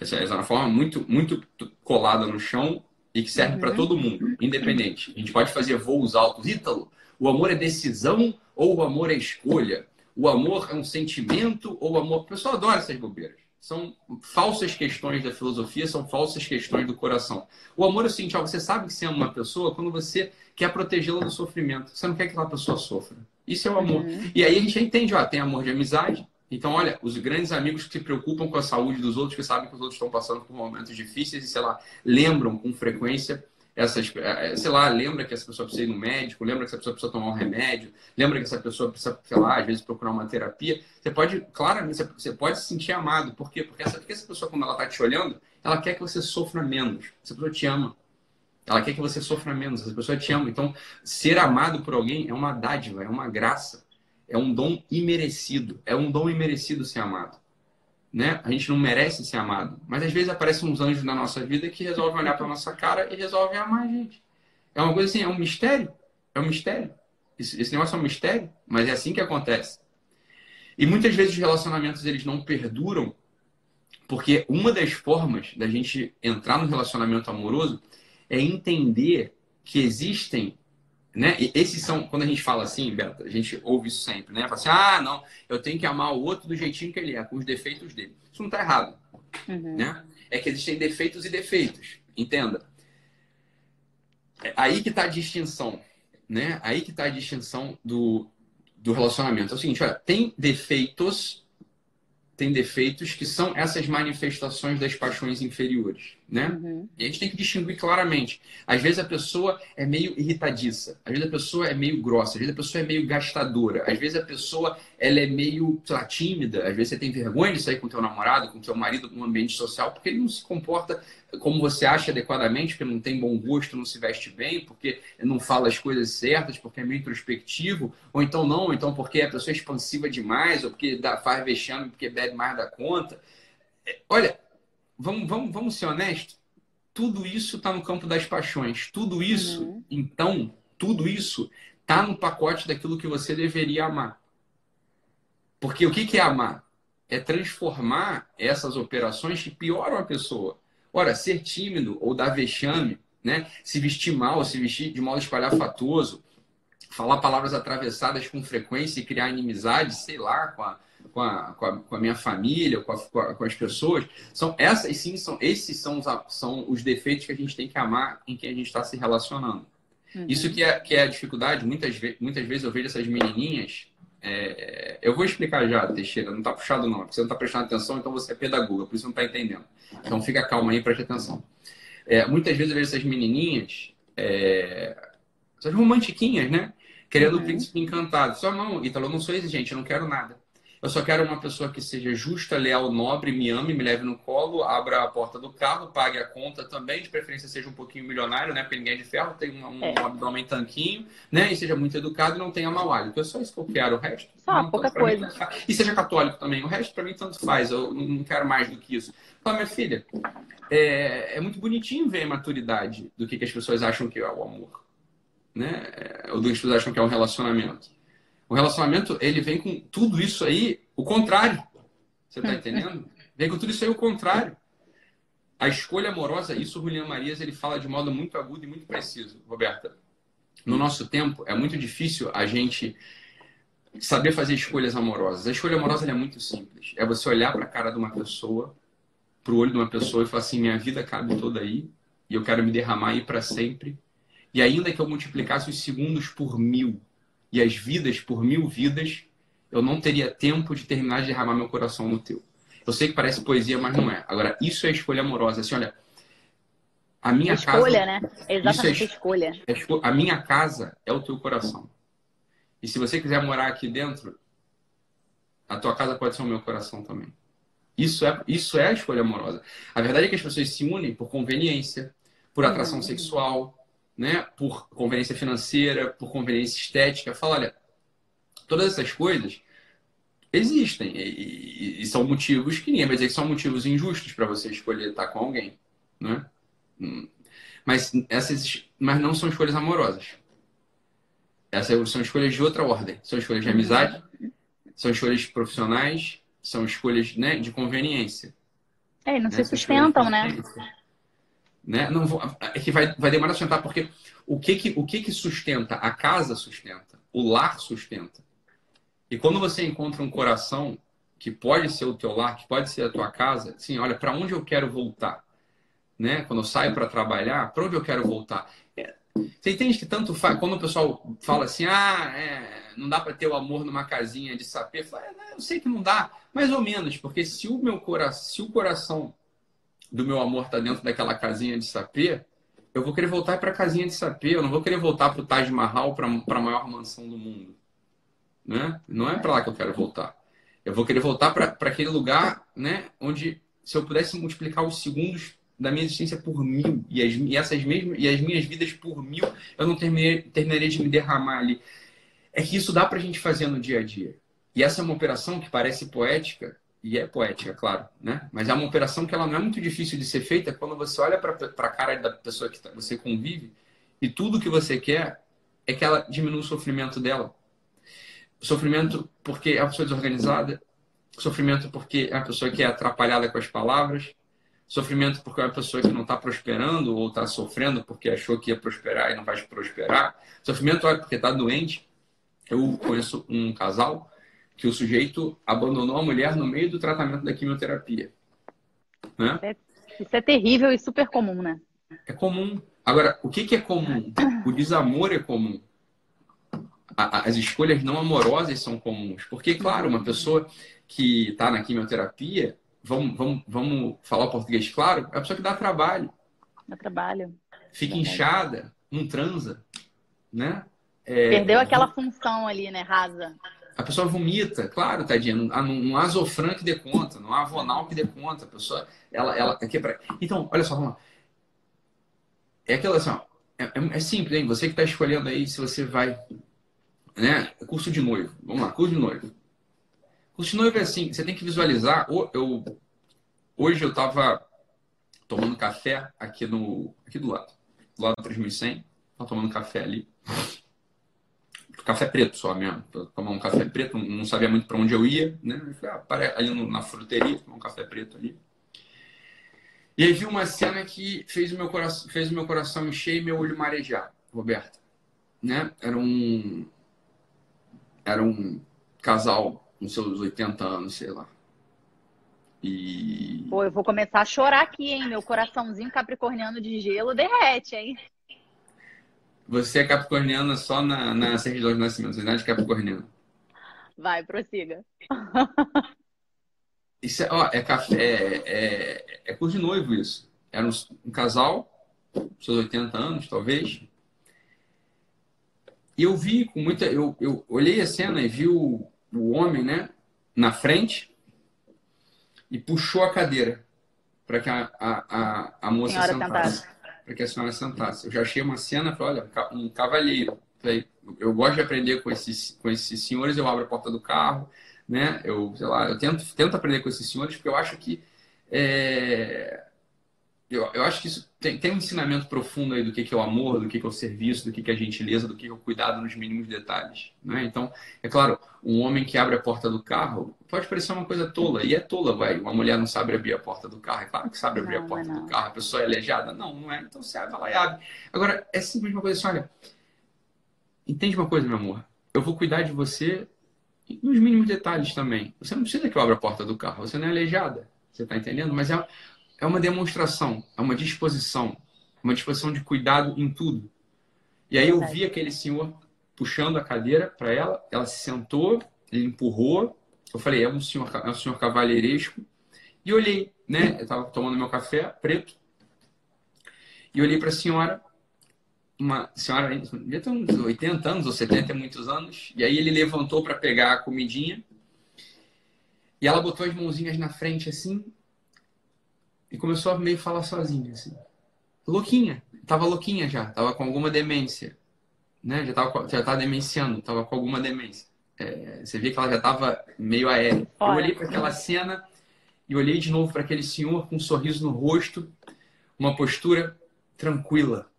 Essa é uma forma muito muito colada no chão e que serve uhum. para todo mundo, independente. A gente pode fazer voos altos. Ítalo, o amor é decisão ou o amor é escolha? O amor é um sentimento ou o amor... O pessoal adora essas bobeiras são falsas questões da filosofia, são falsas questões do coração. O amor é o seguinte, ó, você sabe que você ama uma pessoa quando você quer protegê-la do sofrimento. Você não quer que aquela pessoa sofra. Isso é o amor. Uhum. E aí a gente entende, ó, tem amor de amizade. Então, olha, os grandes amigos que se preocupam com a saúde dos outros, que sabem que os outros estão passando por momentos difíceis e, sei lá, lembram com frequência essas, é, é, sei lá, lembra que essa pessoa precisa ir no médico, lembra que essa pessoa precisa tomar um remédio, lembra que essa pessoa precisa, sei lá, às vezes procurar uma terapia. Você pode, claramente, você pode se sentir amado. Por quê? Porque essa, porque essa pessoa, quando ela está te olhando, ela quer que você sofra menos. Essa pessoa te ama. Ela quer que você sofra menos. Essa pessoa te ama. Então, ser amado por alguém é uma dádiva, é uma graça. É um dom imerecido. É um dom imerecido ser amado né? A gente não merece ser amado. Mas às vezes aparecem uns anjos na nossa vida que resolvem olhar para nossa cara e resolvem amar a gente. É uma coisa assim, é um mistério. É um mistério. Esse, esse negócio é um mistério, mas é assim que acontece. E muitas vezes os relacionamentos eles não perduram porque uma das formas da gente entrar no relacionamento amoroso é entender que existem né? E esses são, quando a gente fala assim, Beto, a gente ouve isso sempre, né? Fala assim, ah, não, eu tenho que amar o outro do jeitinho que ele é, com os defeitos dele. Isso não está errado, uhum. né? É que existem defeitos e defeitos, entenda. É aí que está a distinção, né? Aí que está a distinção do, do relacionamento. É o seguinte, olha, tem defeitos, tem defeitos que são essas manifestações das paixões inferiores né? Uhum. E a gente tem que distinguir claramente. Às vezes a pessoa é meio irritadiça, às vezes a pessoa é meio grossa, às vezes a pessoa é meio gastadora, às vezes a pessoa ela é meio, lá, tímida, às vezes você tem vergonha de sair com teu namorado, com teu marido num ambiente social, porque ele não se comporta como você acha adequadamente, porque não tem bom gosto, não se veste bem, porque não fala as coisas certas, porque é meio introspectivo, ou então não, ou então porque a pessoa é expansiva demais, ou porque dá, faz vexame, porque bebe mais da conta. É, olha, vamos, vamos, vamos ser honestos. tudo isso está no campo das paixões. Tudo isso, uhum. então, tudo isso está no pacote daquilo que você deveria amar. Porque o que, que é amar? É transformar essas operações que pioram a pessoa. Ora, ser tímido ou dar vexame, né? se vestir mal, se vestir de modo espalhafatoso, falar palavras atravessadas com frequência e criar inimizade, sei lá, com a, com a, com a, com a minha família, com, a, com, as pessoas, são essas sim são esses são os, são os defeitos que a gente tem que amar em quem a gente está se relacionando. Uhum. Isso que é, que é a dificuldade. Muitas, muitas vezes eu vejo essas menininhas. É, eu vou explicar já, Teixeira, não está puxado não, você não está prestando atenção, então você é pedagoga, por isso não está entendendo. Então fica calma aí, preste atenção. É, muitas vezes eu vejo essas menininhas, é, essas romantiquinhas, né? Querendo uhum. o príncipe encantado. Só não, Ítalo, eu não sou exigente, eu não quero nada. Eu só quero uma pessoa que seja justa, leal, nobre, me ame, me leve no colo, abra a porta do carro, pague a conta também, de preferência seja um pouquinho milionário, né? Porque ninguém é de ferro, tem um, um, é. abdômen tanquinho, né? E seja muito educado e não tenha mau hálito. É só isso que eu quero. O resto. Só, não, pouca coisa. Mim, e seja católico também. O resto, para mim, tanto faz. Eu não quero mais do que isso. Fala, minha filha, é, é muito bonitinho ver a maturidade do que, que as pessoas acham que é o amor. Né? Ou do que as pessoas acham que é um relacionamento. O relacionamento, ele vem com tudo isso aí, o contrário. Você está entendendo? Vem com tudo isso aí o contrário. A escolha amorosa, isso o Julian Marias ele fala de modo muito agudo e muito preciso, Roberta. No nosso tempo, é muito difícil a gente saber fazer escolhas amorosas. A escolha amorosa é muito simples. É você olhar para a cara de uma pessoa, para o olho de uma pessoa e falar assim: minha vida cabe toda aí e eu quero me derramar aí para sempre. E ainda que eu multiplicasse os segundos por mil, e as vidas por mil vidas, eu não teria tempo de terminar de derramar meu coração no teu. Eu sei que parece poesia, mas não é. Agora, isso é escolha amorosa. Assim, olha, a minha escolha, casa. né? Exatamente, é, escolha. É, a minha casa é o teu coração. E se você quiser morar aqui dentro, a tua casa pode ser o meu coração também. Isso é, isso é a escolha amorosa. A verdade é que as pessoas se unem por conveniência, por atração uhum. sexual, né, por conveniência financeira, por conveniência estética. Fala, olha, todas essas coisas existem e, e, são motivos que ninguém vai dizer que são motivos injustos para você escolher estar com alguém, né? Hum. Mas essas, mas não são escolhas amorosas. Essas são escolhas de outra ordem. São escolhas de amizade, são escolhas profissionais, são escolhas né, de conveniência. É, não né? se sustentam, né? Né? Não vou, é que vai, vai demorar a sustentar, porque o que que, o que que sustenta? A casa sustenta, o lar sustenta. E quando você encontra um coração que pode ser o teu lar, que pode ser a tua casa, assim, olha, para onde eu quero voltar? Né? Quando eu saio para trabalhar, para onde eu quero voltar? É, você entende que tanto faz, quando o pessoal fala assim, ah, é, não dá para ter o amor numa casinha de sapê, fala, é, eu sei que não dá, mais ou menos, porque se o meu coração, se o coração do meu amor está dentro daquela casinha de sapê, eu vou querer voltar para a casinha de sapê, eu não vou querer voltar para o Taj Mahal, para a maior mansão do mundo. Né? Não é para lá que eu quero voltar. Eu vou querer voltar para aquele lugar né, onde, se eu pudesse multiplicar os segundos da minha existência por mil e, as, e essas mesmas, e as minhas vidas por mil, eu não terminei, terminaria de me derramar ali. É que isso dá para a gente fazer no dia a dia. E essa é uma operação que parece poética, e é poética, claro, né? Mas é uma operação que ela não é muito difícil de ser feita quando você olha para a cara da pessoa que tá, você convive e tudo que você quer é que ela diminua o sofrimento dela. Sofrimento porque é uma pessoa desorganizada, sofrimento porque é uma pessoa que é atrapalhada com as palavras, sofrimento porque é uma pessoa que não está prosperando ou está sofrendo porque achou que ia prosperar e não vai prosperar, sofrimento porque está doente. Eu conheço um casal que o sujeito abandonou a mulher no meio do tratamento da quimioterapia. Né? É, isso é terrível e super comum, né? É comum. Agora, o que, que é comum? O desamor é comum. A, as escolhas não amorosas são comuns. Porque, claro, uma pessoa que está na quimioterapia, vamos, vamos, vamos falar o português claro, é a pessoa que dá trabalho. Dá trabalho. Fica inchada, não transa, né? É, Perdeu aquela função ali, né, rasa. A pessoa vomita, claro, tadinha. Não, não, não que dê conta, não há Vonal que dê conta. A pessoa, ela, ela aqui é pra... Então, olha só, vamos lá. É aquela assim, ó, é, é, é simples, hein? Você que está escolhendo aí se você vai, né? Curso de noivo. Vamos lá, curso de noivo. Curso de noivo é assim, você tem que visualizar. Eu, hoje eu estava tomando café aqui no aqui do lado, do lado do 3100, tava tomando café ali. Café preto só mesmo, tomar um café preto, não sabia muito para onde eu ia, né? Eu falei, ah, ali na fruteria, tomar um café preto ali. E aí vi uma cena que fez o meu coração, fez o meu coração encher e meu olho marejar, Roberta. Né? Era um era um casal com seus 80 anos, sei lá. E. Pô, eu vou começar a chorar aqui, hein? Meu coraçãozinho capricorniano de gelo derrete, hein? Você é capricorniana só na, na certidão de nascimento, você não é de capricorniano. Vai, prossiga. [laughs] Isso é, ó, é café, é, é, é de noivo isso. Era um, um casal, seus 80 anos, talvez. E eu vi com muita. Eu, eu olhei a cena e vi o, o homem, né, na frente, e puxou a cadeira para que a, a, a, a moça senhora sentasse. Para que a senhora sentasse. Eu já achei uma cena, falei, olha, um cavalheiro. Falei, eu gosto de aprender com esses, com esses senhores, eu abro a porta do carro, né? Eu, sei lá, eu tento, tento aprender com esses senhores, porque eu acho que é, eu, eu acho que isso tem, tem um ensinamento profundo aí do que, que é o amor, do que, que é o serviço, do que, que é a gentileza, do que, que é o cuidado nos mínimos detalhes. Né? Então, é claro, um homem que abre a porta do carro pode parecer uma coisa tola, e é tola, vai. Uma mulher não sabe abrir a porta do carro, é claro que sabe abrir não, a porta do carro, a pessoa é aleijada. Não, não é. Então você abre lá e abre. Agora, é simplesmente uma coisa assim: olha, entende uma coisa, meu amor? Eu vou cuidar de você nos mínimos detalhes também. Você não precisa que eu abra a porta do carro, você não é aleijada. Você está entendendo? Mas é, é uma demonstração, é uma disposição, uma disposição de cuidado em tudo. E aí eu vi aquele senhor puxando a cadeira para ela, ela se sentou, ele empurrou. Eu falei, é um senhor, é um senhor cavalheiresco. E olhei, né? Eu estava tomando meu café preto. E olhei para a senhora, uma senhora, devia ter uns 80 anos ou 70 muitos anos. E aí ele levantou para pegar a comidinha. E ela botou as mãozinhas na frente assim e começou a meio falar sozinha, assim. Louquinha. Tava louquinha já. Tava com alguma demência. Né? Já tava, já tava demenciando. Tava com alguma demência. É, você vê que ela já tava meio aérea. Eu olhei para aquela cena e olhei de novo para aquele senhor com um sorriso no rosto. Uma postura tranquila.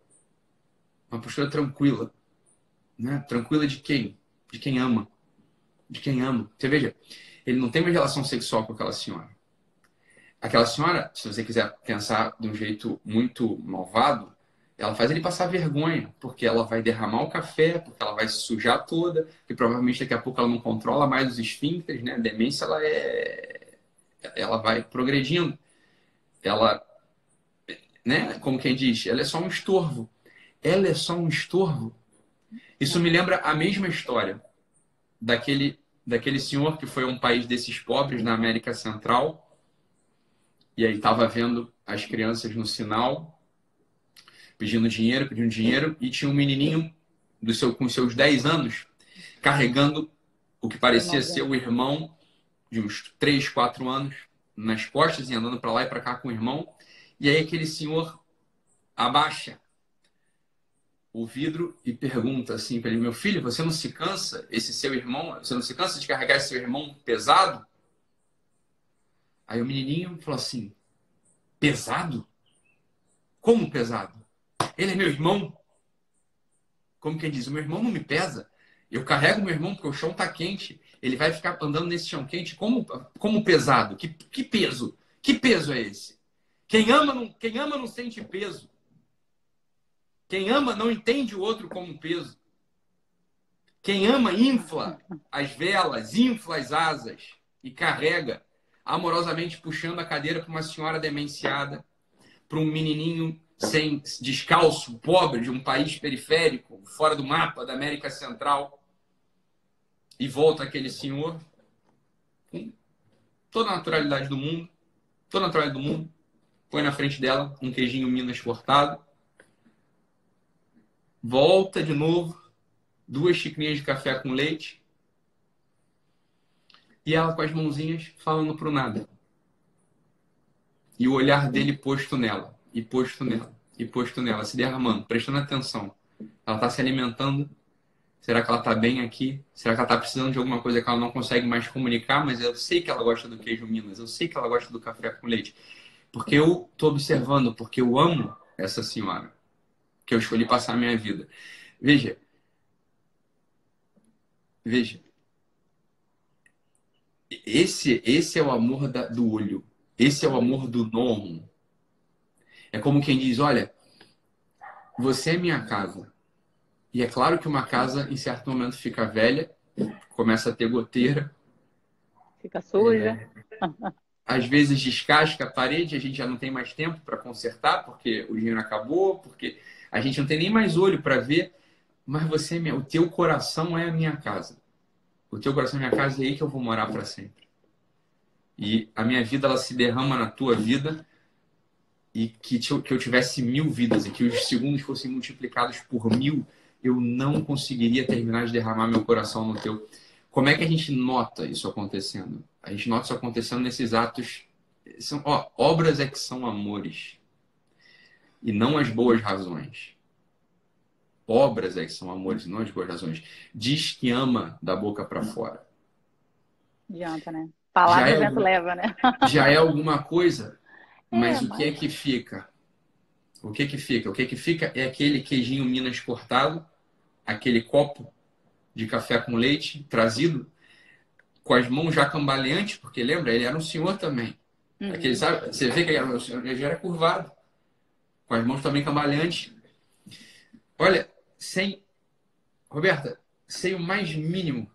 Uma postura tranquila. Né? Tranquila de quem? De quem ama. De quem ama. Você veja, ele não tem uma relação sexual com aquela senhora aquela senhora, se você quiser pensar de um jeito muito malvado, ela faz ele passar vergonha, porque ela vai derramar o café, porque ela vai se sujar toda, e provavelmente daqui a pouco ela não controla mais os esfíncteres, né? A demência ela é ela vai progredindo. Ela né, como quem diz, ela é só um estorvo. Ela é só um estorvo. Isso me lembra a mesma história daquele daquele senhor que foi a um país desses pobres na América Central e aí estava vendo as crianças no sinal, pedindo dinheiro, pedindo dinheiro, e tinha um menininho do seu, com seus 10 anos carregando o que parecia ser o irmão de uns 3, 4 anos nas costas e andando para lá e para cá com o irmão. E aí aquele senhor abaixa o vidro e pergunta assim para ele: Meu filho, você não se cansa? Esse seu irmão, você não se cansa de carregar esse seu irmão pesado? Aí o menininho falou assim: pesado? Como pesado? Ele é meu irmão. Como quem diz, o meu irmão não me pesa. Eu carrego meu irmão porque o chão está quente. Ele vai ficar andando nesse chão quente como, como pesado. Que, que peso? Que peso é esse? Quem ama, não, quem ama não sente peso. Quem ama não entende o outro como peso. Quem ama infla as velas, infla as asas e carrega amorosamente puxando a cadeira para uma senhora demenciada, para um menininho sem descalço, pobre, de um país periférico, fora do mapa da América Central. E volta aquele senhor com toda a naturalidade do mundo, toda a naturalidade do mundo, põe na frente dela um queijinho Minas cortado, volta de novo, duas xicrinhas de café com leite, e ela com as mãozinhas falando pro nada. E o olhar dele posto nela, e posto nela, e posto nela, se derramando, prestando atenção. Ela está se alimentando. Será que ela está bem aqui? Será que ela está precisando de alguma coisa que ela não consegue mais comunicar? Mas eu sei que ela gosta do queijo Minas, eu sei que ela gosta do café com leite. Porque eu estou observando, porque eu amo essa senhora que eu escolhi passar a minha vida. Veja, veja, esse, esse é o amor da, do olho, esse é o amor do nomo. É como quem diz: olha, você é minha casa. E é claro que uma casa, em certo momento, fica velha, começa a ter goteira. Fica suja. É, às vezes descasca a parede, a gente já não tem mais tempo para consertar, porque o dinheiro acabou, porque a gente não tem nem mais olho para ver. Mas você, o teu coração é a minha casa. O teu coração é minha casa é aí que eu vou morar para sempre. E a minha vida ela se derrama na tua vida e que, que eu tivesse mil vidas e que os segundos fossem multiplicados por mil, eu não conseguiria terminar de derramar meu coração no teu. Como é que a gente nota isso acontecendo? A gente nota isso acontecendo nesses atos. São, ó, obras é que são amores e não as boas razões. Obras é que são amores não as boas razões. Diz que ama da boca para fora. Adianta, né? Palavra é vento leva, né? já é alguma coisa mas é, o que é que fica? O que é que fica? O que é que fica é aquele queijinho Minas cortado, aquele copo de café com leite trazido, com as mãos já cambaleantes, porque lembra, ele era um senhor também. Uhum. Aquele, sabe, você vê que ele, era senhor, ele já era curvado, com as mãos também cambaleantes. Olha, sem, Roberta, sem o mais mínimo,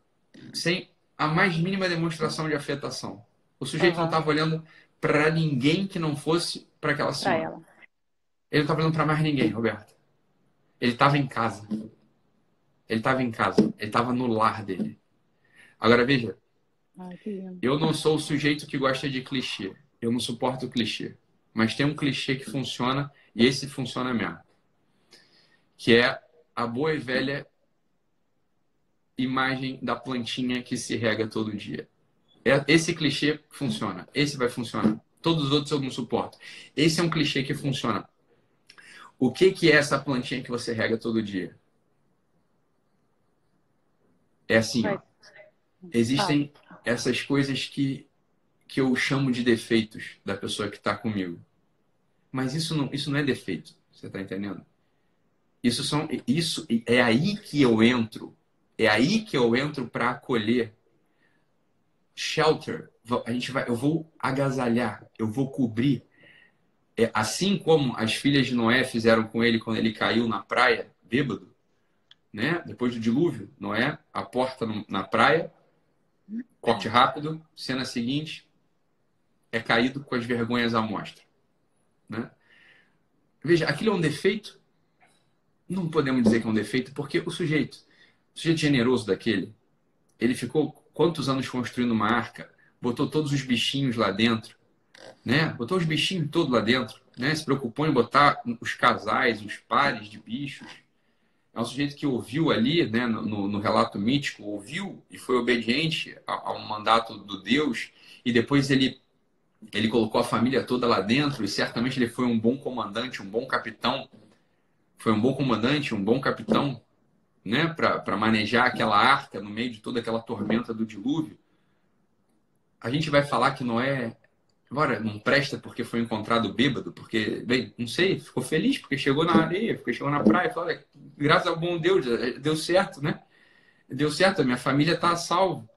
sem a mais mínima demonstração de afetação. O sujeito uhum. não estava olhando para ninguém que não fosse para aquela senhora. Ela. Ele não estava olhando para mais ninguém, Roberto. Ele estava em casa. Ele estava em casa. Ele estava no lar dele. Agora veja, eu não sou o sujeito que gosta de clichê. Eu não suporto clichê. Mas tem um clichê que funciona e esse funciona mesmo. Que é a boa e velha imagem da plantinha que se rega todo dia. É, esse clichê funciona. Esse vai funcionar. Todos os outros eu não suporto. Esse é um clichê que funciona. O que, que é essa plantinha que você rega todo dia? É assim, ó. Existem essas coisas que, que eu chamo de defeitos da pessoa que está comigo. Mas isso não, isso não é defeito. Você está entendendo? Isso, são, isso é aí que eu entro. É aí que eu entro para acolher shelter, a gente vai, eu vou agasalhar, eu vou cobrir. É, assim como as filhas de Noé fizeram com ele quando ele caiu na praia, bêbado, né? Depois do dilúvio, Noé, a porta na praia, corte rápido, cena seguinte, é caído com as vergonhas à mostra, né? Veja, aquilo é um defeito? Não podemos dizer que é um defeito, porque o sujeito, o sujeito generoso daquele, ele ficou quantos anos construindo uma arca, botou todos os bichinhos lá dentro, né? Botou os bichinhos todos lá dentro, né? Se preocupou em botar os casais, os pares de bichos. É um sujeito que ouviu ali, né, no, no relato mítico, ouviu e foi obediente ao, mandato do Deus, e depois ele ele colocou a família toda lá dentro, e certamente ele foi um bom comandante, um bom capitão. Foi um bom comandante, um bom capitão, né, para manejar aquela arca no meio de toda aquela tormenta do dilúvio, a gente vai falar que Noé, agora não presta porque foi encontrado bêbado, porque, bem, não sei, ficou feliz porque chegou na areia, porque chegou na praia, falou, graças ao bom Deus, é, deu certo, né? Deu certo, a minha família está a salvo,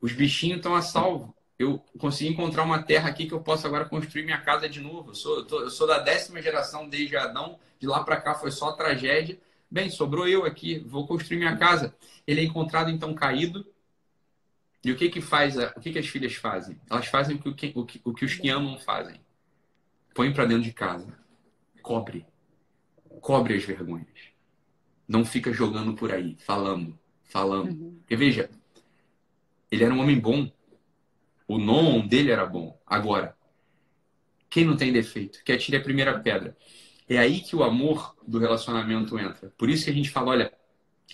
os bichinhos estão a salvo. Eu consegui encontrar uma terra aqui que eu posso agora construir minha casa de novo. Eu sou, eu, tô, eu sou da décima geração desde Adão, de lá para cá foi só tragédia Bem, sobrou eu aqui, vou construir minha casa. Ele é encontrado então caído. E o que que faz? A, o que que as filhas fazem? Elas fazem o que, o que, o que os que amam fazem. Põe para dentro de casa. Cobre. Cobre as vergonhas. Não fica jogando por aí, falando, falando. Uhum. Porque veja, ele era um homem bom. O nome dele era bom. Agora, quem não tem defeito? Que atire a primeira pedra. É aí que o amor do relacionamento entra. Por isso que a gente fala, olha,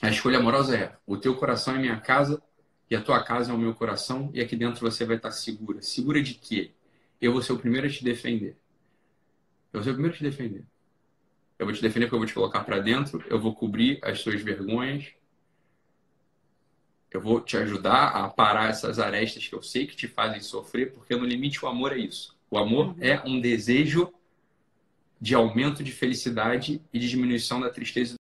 a escolha amorosa é o teu coração é minha casa e a tua casa é o meu coração e aqui dentro você vai estar segura. Segura de quê? Eu vou ser o primeiro a te defender. Eu vou ser o primeiro a te defender. Eu vou te defender porque eu vou te colocar para dentro, eu vou cobrir as suas vergonhas, eu vou te ajudar a parar essas arestas que eu sei que te fazem sofrer, porque no limite o amor é isso. O amor uhum. é um desejo de aumento de felicidade e de diminuição da tristeza